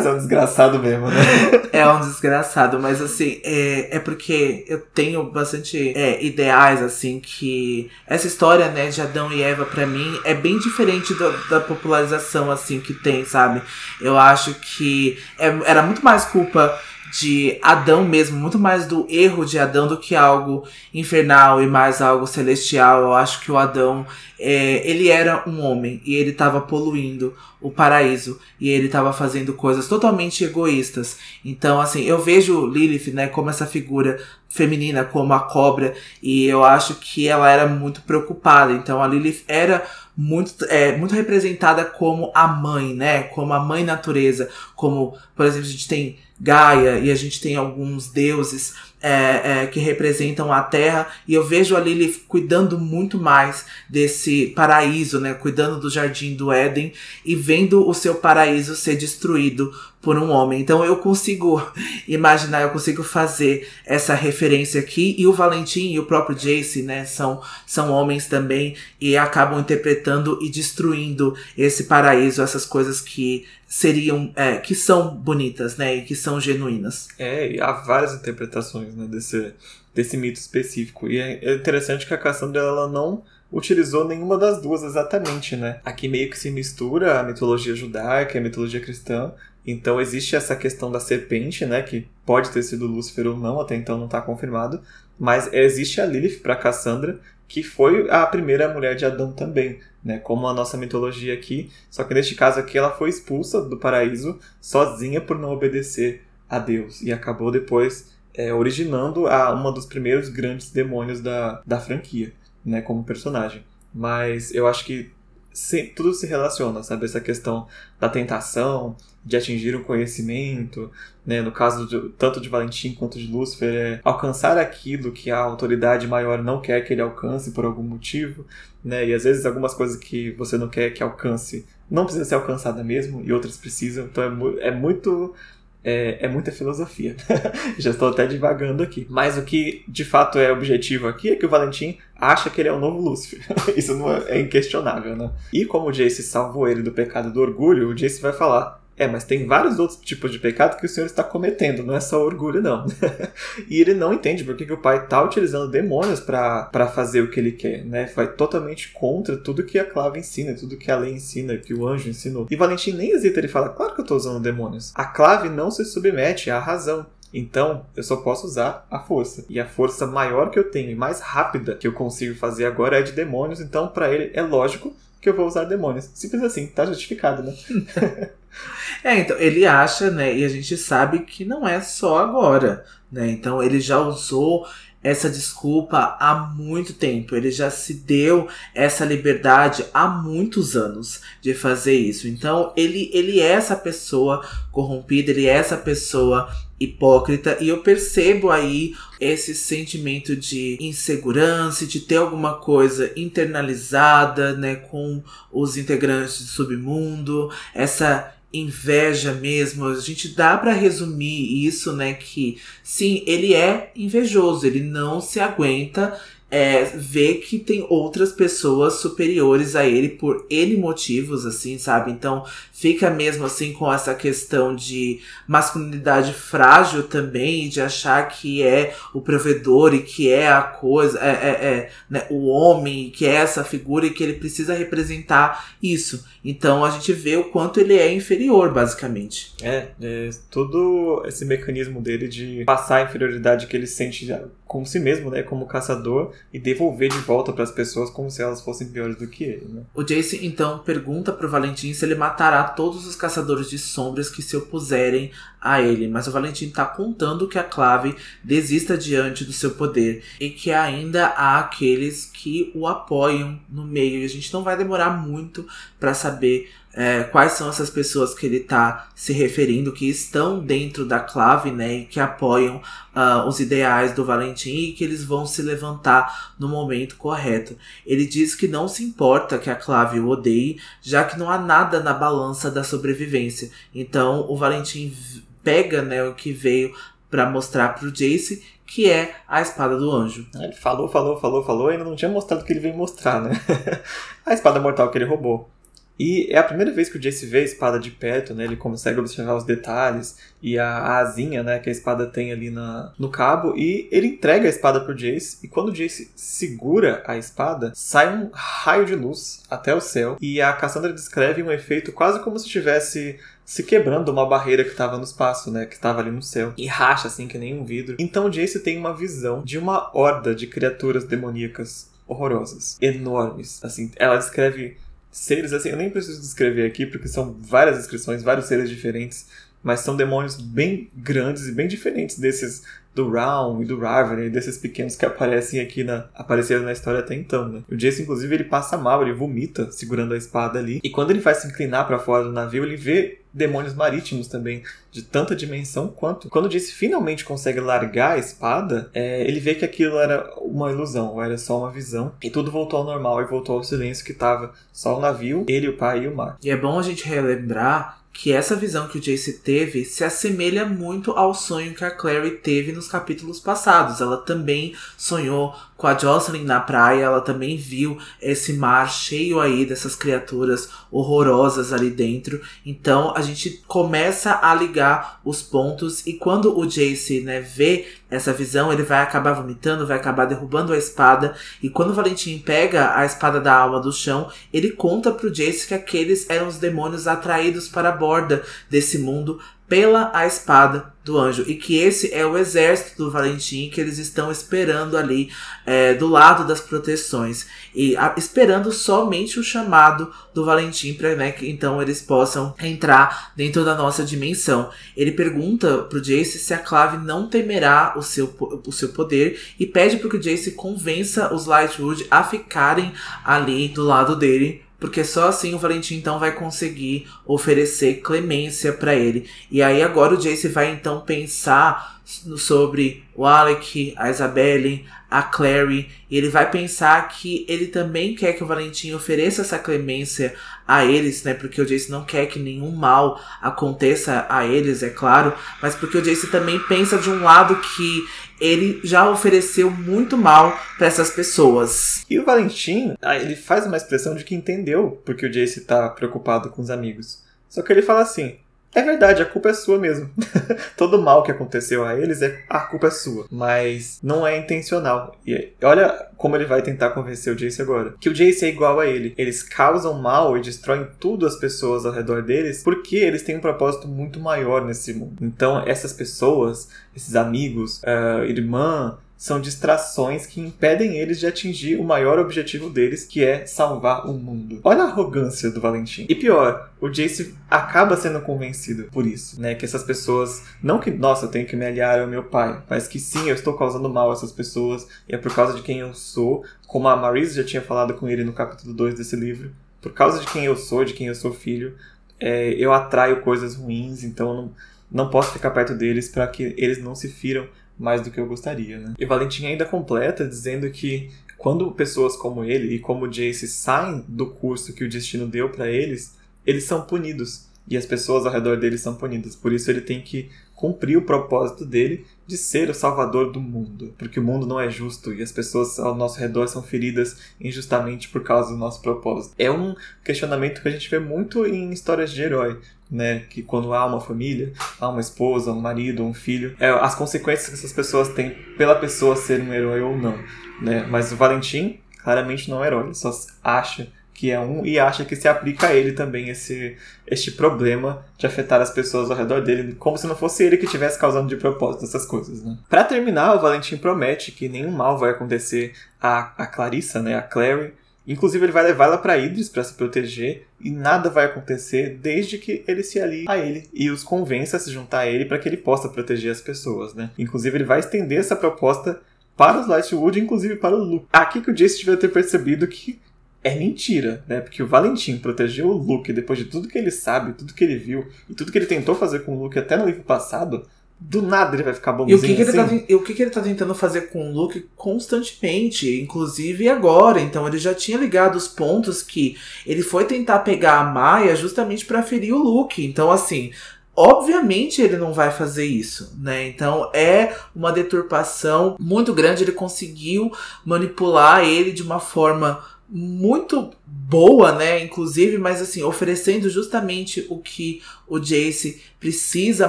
Mas é um desgraçado mesmo, né? É um desgraçado, mas assim, é, é porque eu tenho bastante é, ideais, assim, que essa história, né, de Adão e Eva, para mim, é bem diferente do, da popularização, assim, que tem, sabe? Eu acho que é, era muito mais culpa de Adão mesmo, muito mais do erro de Adão do que algo infernal e mais algo celestial. Eu acho que o Adão, é, ele era um homem e ele estava poluindo o paraíso e ele estava fazendo coisas totalmente egoístas. Então, assim, eu vejo Lilith, né, como essa figura feminina, como a cobra, e eu acho que ela era muito preocupada. Então, a Lilith era muito, é, muito representada como a mãe, né, como a mãe natureza, como, por exemplo, a gente tem Gaia e a gente tem alguns deuses é, é, que representam a Terra. E eu vejo a Lilith cuidando muito mais desse paraíso, né, cuidando do jardim do Éden e vendo o seu paraíso ser destruído por um homem. Então eu consigo imaginar, eu consigo fazer essa referência aqui e o Valentim e o próprio Jace, né, são são homens também e acabam interpretando e destruindo esse paraíso, essas coisas que seriam, é, que são bonitas, né, e que são genuínas. É, e há várias interpretações, né, desse, desse mito específico. E é interessante que a Cassandra, ela não utilizou nenhuma das duas exatamente, né? Aqui meio que se mistura a mitologia judaica e a mitologia cristã, então existe essa questão da serpente, né, que pode ter sido Lúcifer ou não, até então não está confirmado, mas existe a Lilith para Cassandra, que foi a primeira mulher de Adão também, né? Como a nossa mitologia aqui, só que neste caso aqui ela foi expulsa do paraíso sozinha por não obedecer a Deus e acabou depois é, originando a uma dos primeiros grandes demônios da, da franquia, né? Como personagem. Mas eu acho que se, tudo se relaciona, sabe? Essa questão da tentação, de atingir o conhecimento, né? no caso de, tanto de Valentim quanto de Lúcifer, é alcançar aquilo que a autoridade maior não quer que ele alcance por algum motivo, né? e às vezes algumas coisas que você não quer que alcance não precisa ser alcançada mesmo, e outras precisam, então é, é muito é, é, muita filosofia. Já estou até divagando aqui. Mas o que de fato é objetivo aqui é que o Valentim acha que ele é o novo Lúcifer. Isso é, é, inquestionável, né? E como o Jace salvou ele do pecado do orgulho, o Jace vai falar: é, mas tem vários outros tipos de pecado que o senhor está cometendo, não é só orgulho, não. e ele não entende porque que o pai está utilizando demônios para fazer o que ele quer, né? Vai totalmente contra tudo que a clave ensina, tudo que a lei ensina, que o anjo ensinou. E Valentim nem hesita, ele fala: claro que eu estou usando demônios. A clave não se submete à razão. Então, eu só posso usar a força. E a força maior que eu tenho e mais rápida que eu consigo fazer agora é de demônios. Então, para ele, é lógico que eu vou usar demônios. Simples assim, tá justificado, né? é, então, ele acha, né? E a gente sabe que não é só agora, né? Então, ele já usou essa desculpa há muito tempo. Ele já se deu essa liberdade há muitos anos de fazer isso. Então, ele, ele é essa pessoa corrompida, ele é essa pessoa hipócrita e eu percebo aí esse sentimento de insegurança, de ter alguma coisa internalizada, né, com os integrantes do submundo, essa inveja mesmo. A gente dá para resumir isso, né, que sim, ele é invejoso, ele não se aguenta é, vê que tem outras pessoas superiores a ele por N motivos, assim, sabe? Então fica mesmo assim com essa questão de masculinidade frágil também, de achar que é o provedor e que é a coisa, é, é, é né, o homem, que é essa figura e que ele precisa representar isso. Então a gente vê o quanto ele é inferior, basicamente. É, é todo esse mecanismo dele de passar a inferioridade que ele sente com si mesmo, né, como caçador, e devolver de volta para as pessoas como se elas fossem piores do que ele. Né? O Jace então pergunta pro Valentim se ele matará todos os caçadores de sombras que se opuserem a ele, mas o Valentim está contando que a Clave desista diante do seu poder e que ainda há aqueles que o apoiam no meio. E a gente não vai demorar muito para saber é, quais são essas pessoas que ele está se referindo, que estão dentro da clave, né, e que apoiam uh, os ideais do Valentim e que eles vão se levantar no momento correto. Ele diz que não se importa que a clave o odeie, já que não há nada na balança da sobrevivência. Então o Valentim pega, né, o que veio para mostrar pro Jace que é a espada do anjo. Ele falou, falou, falou, falou ainda não tinha mostrado o que ele veio mostrar, né? a espada mortal que ele roubou. E é a primeira vez que o Jace vê a espada de perto, né? Ele consegue observar os detalhes e a, a asinha, né? Que a espada tem ali na, no cabo. E ele entrega a espada pro Jace. E quando o Jace segura a espada, sai um raio de luz até o céu. E a Cassandra descreve um efeito quase como se estivesse se quebrando uma barreira que estava no espaço, né? Que estava ali no céu. E racha, assim, que nem um vidro. Então Jace tem uma visão de uma horda de criaturas demoníacas horrorosas, enormes. Assim, ela descreve seres assim, eu nem preciso descrever aqui porque são várias descrições, vários seres diferentes, mas são demônios bem grandes e bem diferentes desses do Round e do Raven e desses pequenos que aparecem aqui na apareceram na história até então, né? O Jace inclusive ele passa mal, ele vomita segurando a espada ali. E quando ele faz se inclinar para fora do navio, ele vê demônios marítimos também, de tanta dimensão quanto. Quando Jace finalmente consegue largar a espada, é, ele vê que aquilo era uma ilusão, era só uma visão, e tudo voltou ao normal e voltou ao silêncio que tava só o navio, ele, o pai e o mar. E é bom a gente relembrar que essa visão que o Jace teve se assemelha muito ao sonho que a Clary teve nos capítulos passados. Ela também sonhou com a Jocelyn na praia, ela também viu esse mar cheio aí dessas criaturas horrorosas ali dentro. Então a gente começa a ligar os pontos e quando o Jace, né, vê essa visão, ele vai acabar vomitando, vai acabar derrubando a espada. E quando o Valentim pega a espada da alma do chão, ele conta pro Jace que aqueles eram os demônios atraídos para a borda desse mundo pela a espada do anjo. E que esse é o exército do Valentim que eles estão esperando ali é, do lado das proteções. E a, esperando somente o chamado do Valentim para né, que então eles possam entrar dentro da nossa dimensão. Ele pergunta pro Jace se a Clave não temerá o seu, o seu poder e pede para que o Jace convença os Lightwood a ficarem ali do lado dele porque só assim o Valentim então vai conseguir oferecer clemência para ele. E aí agora o Jace vai então pensar sobre o Alec, a Isabelle, a Clary, e ele vai pensar que ele também quer que o Valentim ofereça essa clemência a eles, né? Porque o Jace não quer que nenhum mal aconteça a eles, é claro, mas porque o Jace também pensa de um lado que ele já ofereceu muito mal para essas pessoas. E o Valentim, ah, ele faz uma expressão de que entendeu porque o Jace tá preocupado com os amigos. Só que ele fala assim: é verdade, a culpa é sua mesmo. Todo mal que aconteceu a eles, é a culpa é sua. Mas não é intencional. E olha como ele vai tentar convencer o Jace agora. Que o Jace é igual a ele. Eles causam mal e destroem tudo as pessoas ao redor deles porque eles têm um propósito muito maior nesse mundo. Então, essas pessoas, esses amigos, uh, irmã, são distrações que impedem eles de atingir o maior objetivo deles, que é salvar o mundo. Olha a arrogância do Valentim. E pior, o Jace acaba sendo convencido por isso, né? Que essas pessoas, não que, nossa, eu tenho que me aliar ao meu pai, mas que sim, eu estou causando mal a essas pessoas e é por causa de quem eu sou, como a Marise já tinha falado com ele no capítulo 2 desse livro. Por causa de quem eu sou, de quem eu sou filho, é, eu atraio coisas ruins, então eu não, não posso ficar perto deles para que eles não se firam mais do que eu gostaria, né? E Valentim ainda completa dizendo que quando pessoas como ele e como Jace saem do curso que o destino deu para eles, eles são punidos. e as pessoas ao redor dele são punidas. Por isso ele tem que cumprir o propósito dele de ser o salvador do mundo, porque o mundo não é justo e as pessoas ao nosso redor são feridas injustamente por causa do nosso propósito. É um questionamento que a gente vê muito em histórias de herói, né? Que quando há uma família, há uma esposa, um marido, um filho, é, as consequências que essas pessoas têm pela pessoa ser um herói ou não, né? Mas o Valentim claramente não é um herói, só acha que é um e acha que se aplica a ele também esse este problema de afetar as pessoas ao redor dele, como se não fosse ele que estivesse causando de propósito essas coisas, né? Para terminar, o Valentim promete que nenhum mal vai acontecer a, a Clarissa, né, a Clary. Inclusive ele vai levar ela para Idris para se proteger e nada vai acontecer desde que ele se alie a ele e os convença a se juntar a ele para que ele possa proteger as pessoas, né? Inclusive ele vai estender essa proposta para os Lightwood, inclusive para o Luke. Aqui que o Jace devia ter percebido que é mentira, né? Porque o Valentim protegeu o Luke depois de tudo que ele sabe, tudo que ele viu e tudo que ele tentou fazer com o Luke até no livro passado. Do nada ele vai ficar bonzinho e o que, que assim. ele tá, e o que, que ele tá tentando fazer com o Luke constantemente, inclusive agora. Então ele já tinha ligado os pontos que ele foi tentar pegar a Maia justamente para ferir o Luke. Então, assim, Obviamente ele não vai fazer isso, né? Então é uma deturpação muito grande. Ele conseguiu manipular ele de uma forma muito boa, né? Inclusive, mas assim, oferecendo justamente o que o Jace precisa,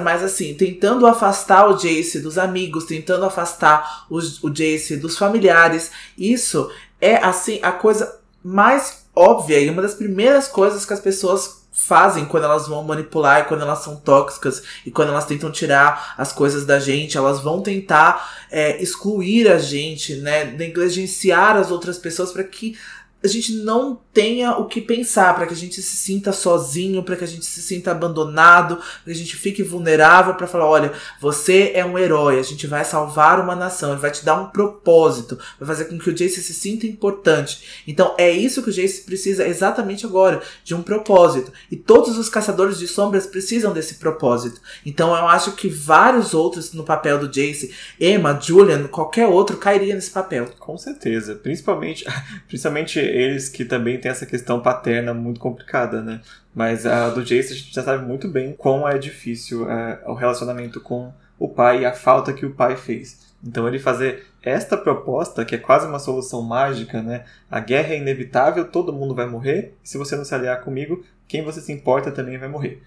mas assim, tentando afastar o Jace dos amigos, tentando afastar o, Jace dos familiares. Isso é assim a coisa mais óbvia e uma das primeiras coisas que as pessoas fazem quando elas vão manipular e quando elas são tóxicas e quando elas tentam tirar as coisas da gente, elas vão tentar é, excluir a gente, né, negligenciar as outras pessoas para que a gente não tenha o que pensar, para que a gente se sinta sozinho, para que a gente se sinta abandonado, para que a gente fique vulnerável para falar, olha, você é um herói, a gente vai salvar uma nação, ele vai te dar um propósito, vai fazer com que o Jace se sinta importante. Então é isso que o Jace precisa exatamente agora, de um propósito. E todos os caçadores de sombras precisam desse propósito. Então eu acho que vários outros no papel do Jace, Emma, Julian, qualquer outro cairia nesse papel. Com certeza, principalmente, principalmente eles que também têm essa questão paterna muito complicada, né? Mas a do Jace a gente já sabe muito bem como é difícil é, o relacionamento com o pai e a falta que o pai fez. Então ele fazer esta proposta, que é quase uma solução mágica, né? A guerra é inevitável, todo mundo vai morrer, se você não se aliar comigo, quem você se importa também vai morrer.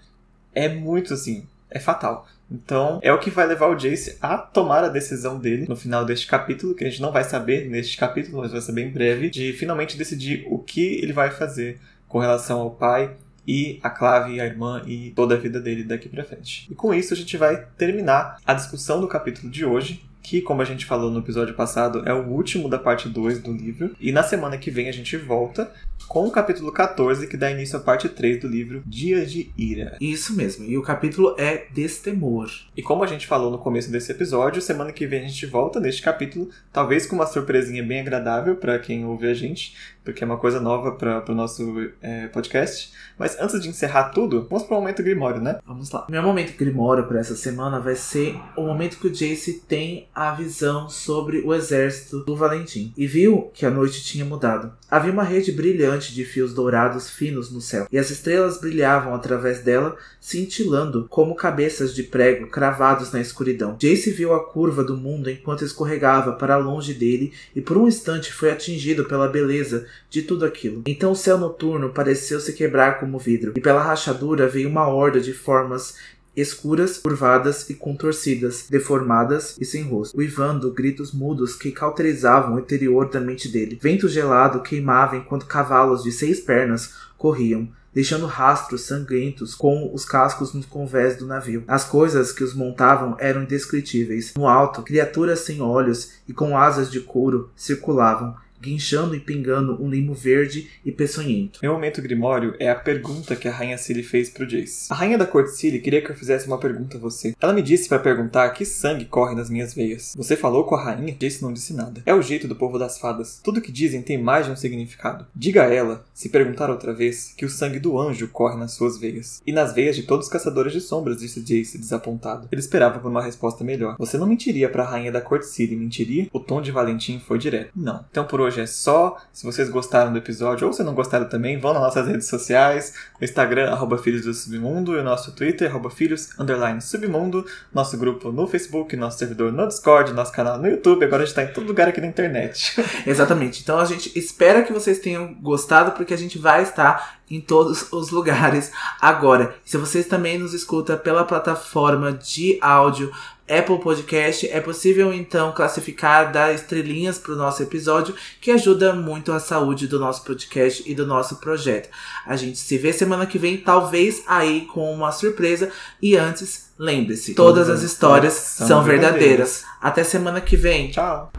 É muito assim, é fatal. Então, é o que vai levar o Jace a tomar a decisão dele no final deste capítulo, que a gente não vai saber neste capítulo, mas vai ser bem breve, de finalmente decidir o que ele vai fazer com relação ao pai e a Clave, a irmã e toda a vida dele daqui para frente. E com isso a gente vai terminar a discussão do capítulo de hoje, que, como a gente falou no episódio passado, é o último da parte 2 do livro. E na semana que vem a gente volta com o capítulo 14, que dá início à parte 3 do livro Dias de Ira. Isso mesmo, e o capítulo é Destemor. E como a gente falou no começo desse episódio, semana que vem a gente volta neste capítulo, talvez com uma surpresinha bem agradável para quem ouve a gente, porque é uma coisa nova para o nosso é, podcast. Mas antes de encerrar tudo, vamos para o momento Grimório, né? Vamos lá. Meu momento Grimório para essa semana vai ser o momento que o Jace tem a visão sobre o exército do Valentim e viu que a noite tinha mudado. Havia uma rede brilhante de fios dourados finos no céu, e as estrelas brilhavam através dela, cintilando como cabeças de prego cravados na escuridão. Jace viu a curva do mundo enquanto escorregava para longe dele e por um instante foi atingido pela beleza de tudo aquilo. Então o céu noturno pareceu se quebrar como vidro, e pela rachadura veio uma horda de formas escuras, curvadas e contorcidas, deformadas e sem rosto, uivando gritos mudos que cauterizavam o interior da mente dele. Vento gelado queimava enquanto cavalos de seis pernas corriam, deixando rastros sangrentos com os cascos nos convés do navio. As coisas que os montavam eram indescritíveis. No alto, criaturas sem olhos e com asas de couro circulavam, guinchando e pingando um limo verde e peçonhento. Meu momento grimório é a pergunta que a rainha Cilly fez pro Jace. A rainha da corte Cilly queria que eu fizesse uma pergunta a você. Ela me disse para perguntar que sangue corre nas minhas veias. Você falou com a rainha? Jace não disse nada. É o jeito do povo das fadas. Tudo que dizem tem mais de um significado. Diga a ela, se perguntar outra vez, que o sangue do anjo corre nas suas veias. E nas veias de todos os caçadores de sombras, disse Jace desapontado. Ele esperava por uma resposta melhor. Você não mentiria para a rainha da corte Cilly, mentiria? O tom de Valentim foi direto. Não. Então por hoje hoje é só. Se vocês gostaram do episódio ou se não gostaram também, vão nas nossas redes sociais, no Instagram, arroba Filhos do Submundo, e o nosso Twitter, arroba Filhos, underline Submundo, nosso grupo no Facebook, nosso servidor no Discord, nosso canal no YouTube, agora a gente tá em todo lugar aqui na internet. Exatamente. Então a gente espera que vocês tenham gostado, porque a gente vai estar em todos os lugares agora. Se vocês também nos escutam pela plataforma de áudio Apple Podcast, é possível então classificar, dar estrelinhas para o nosso episódio, que ajuda muito a saúde do nosso podcast e do nosso projeto. A gente se vê semana que vem, talvez aí com uma surpresa. E antes, lembre-se: todas as histórias são verdadeiras. Até semana que vem. Tchau.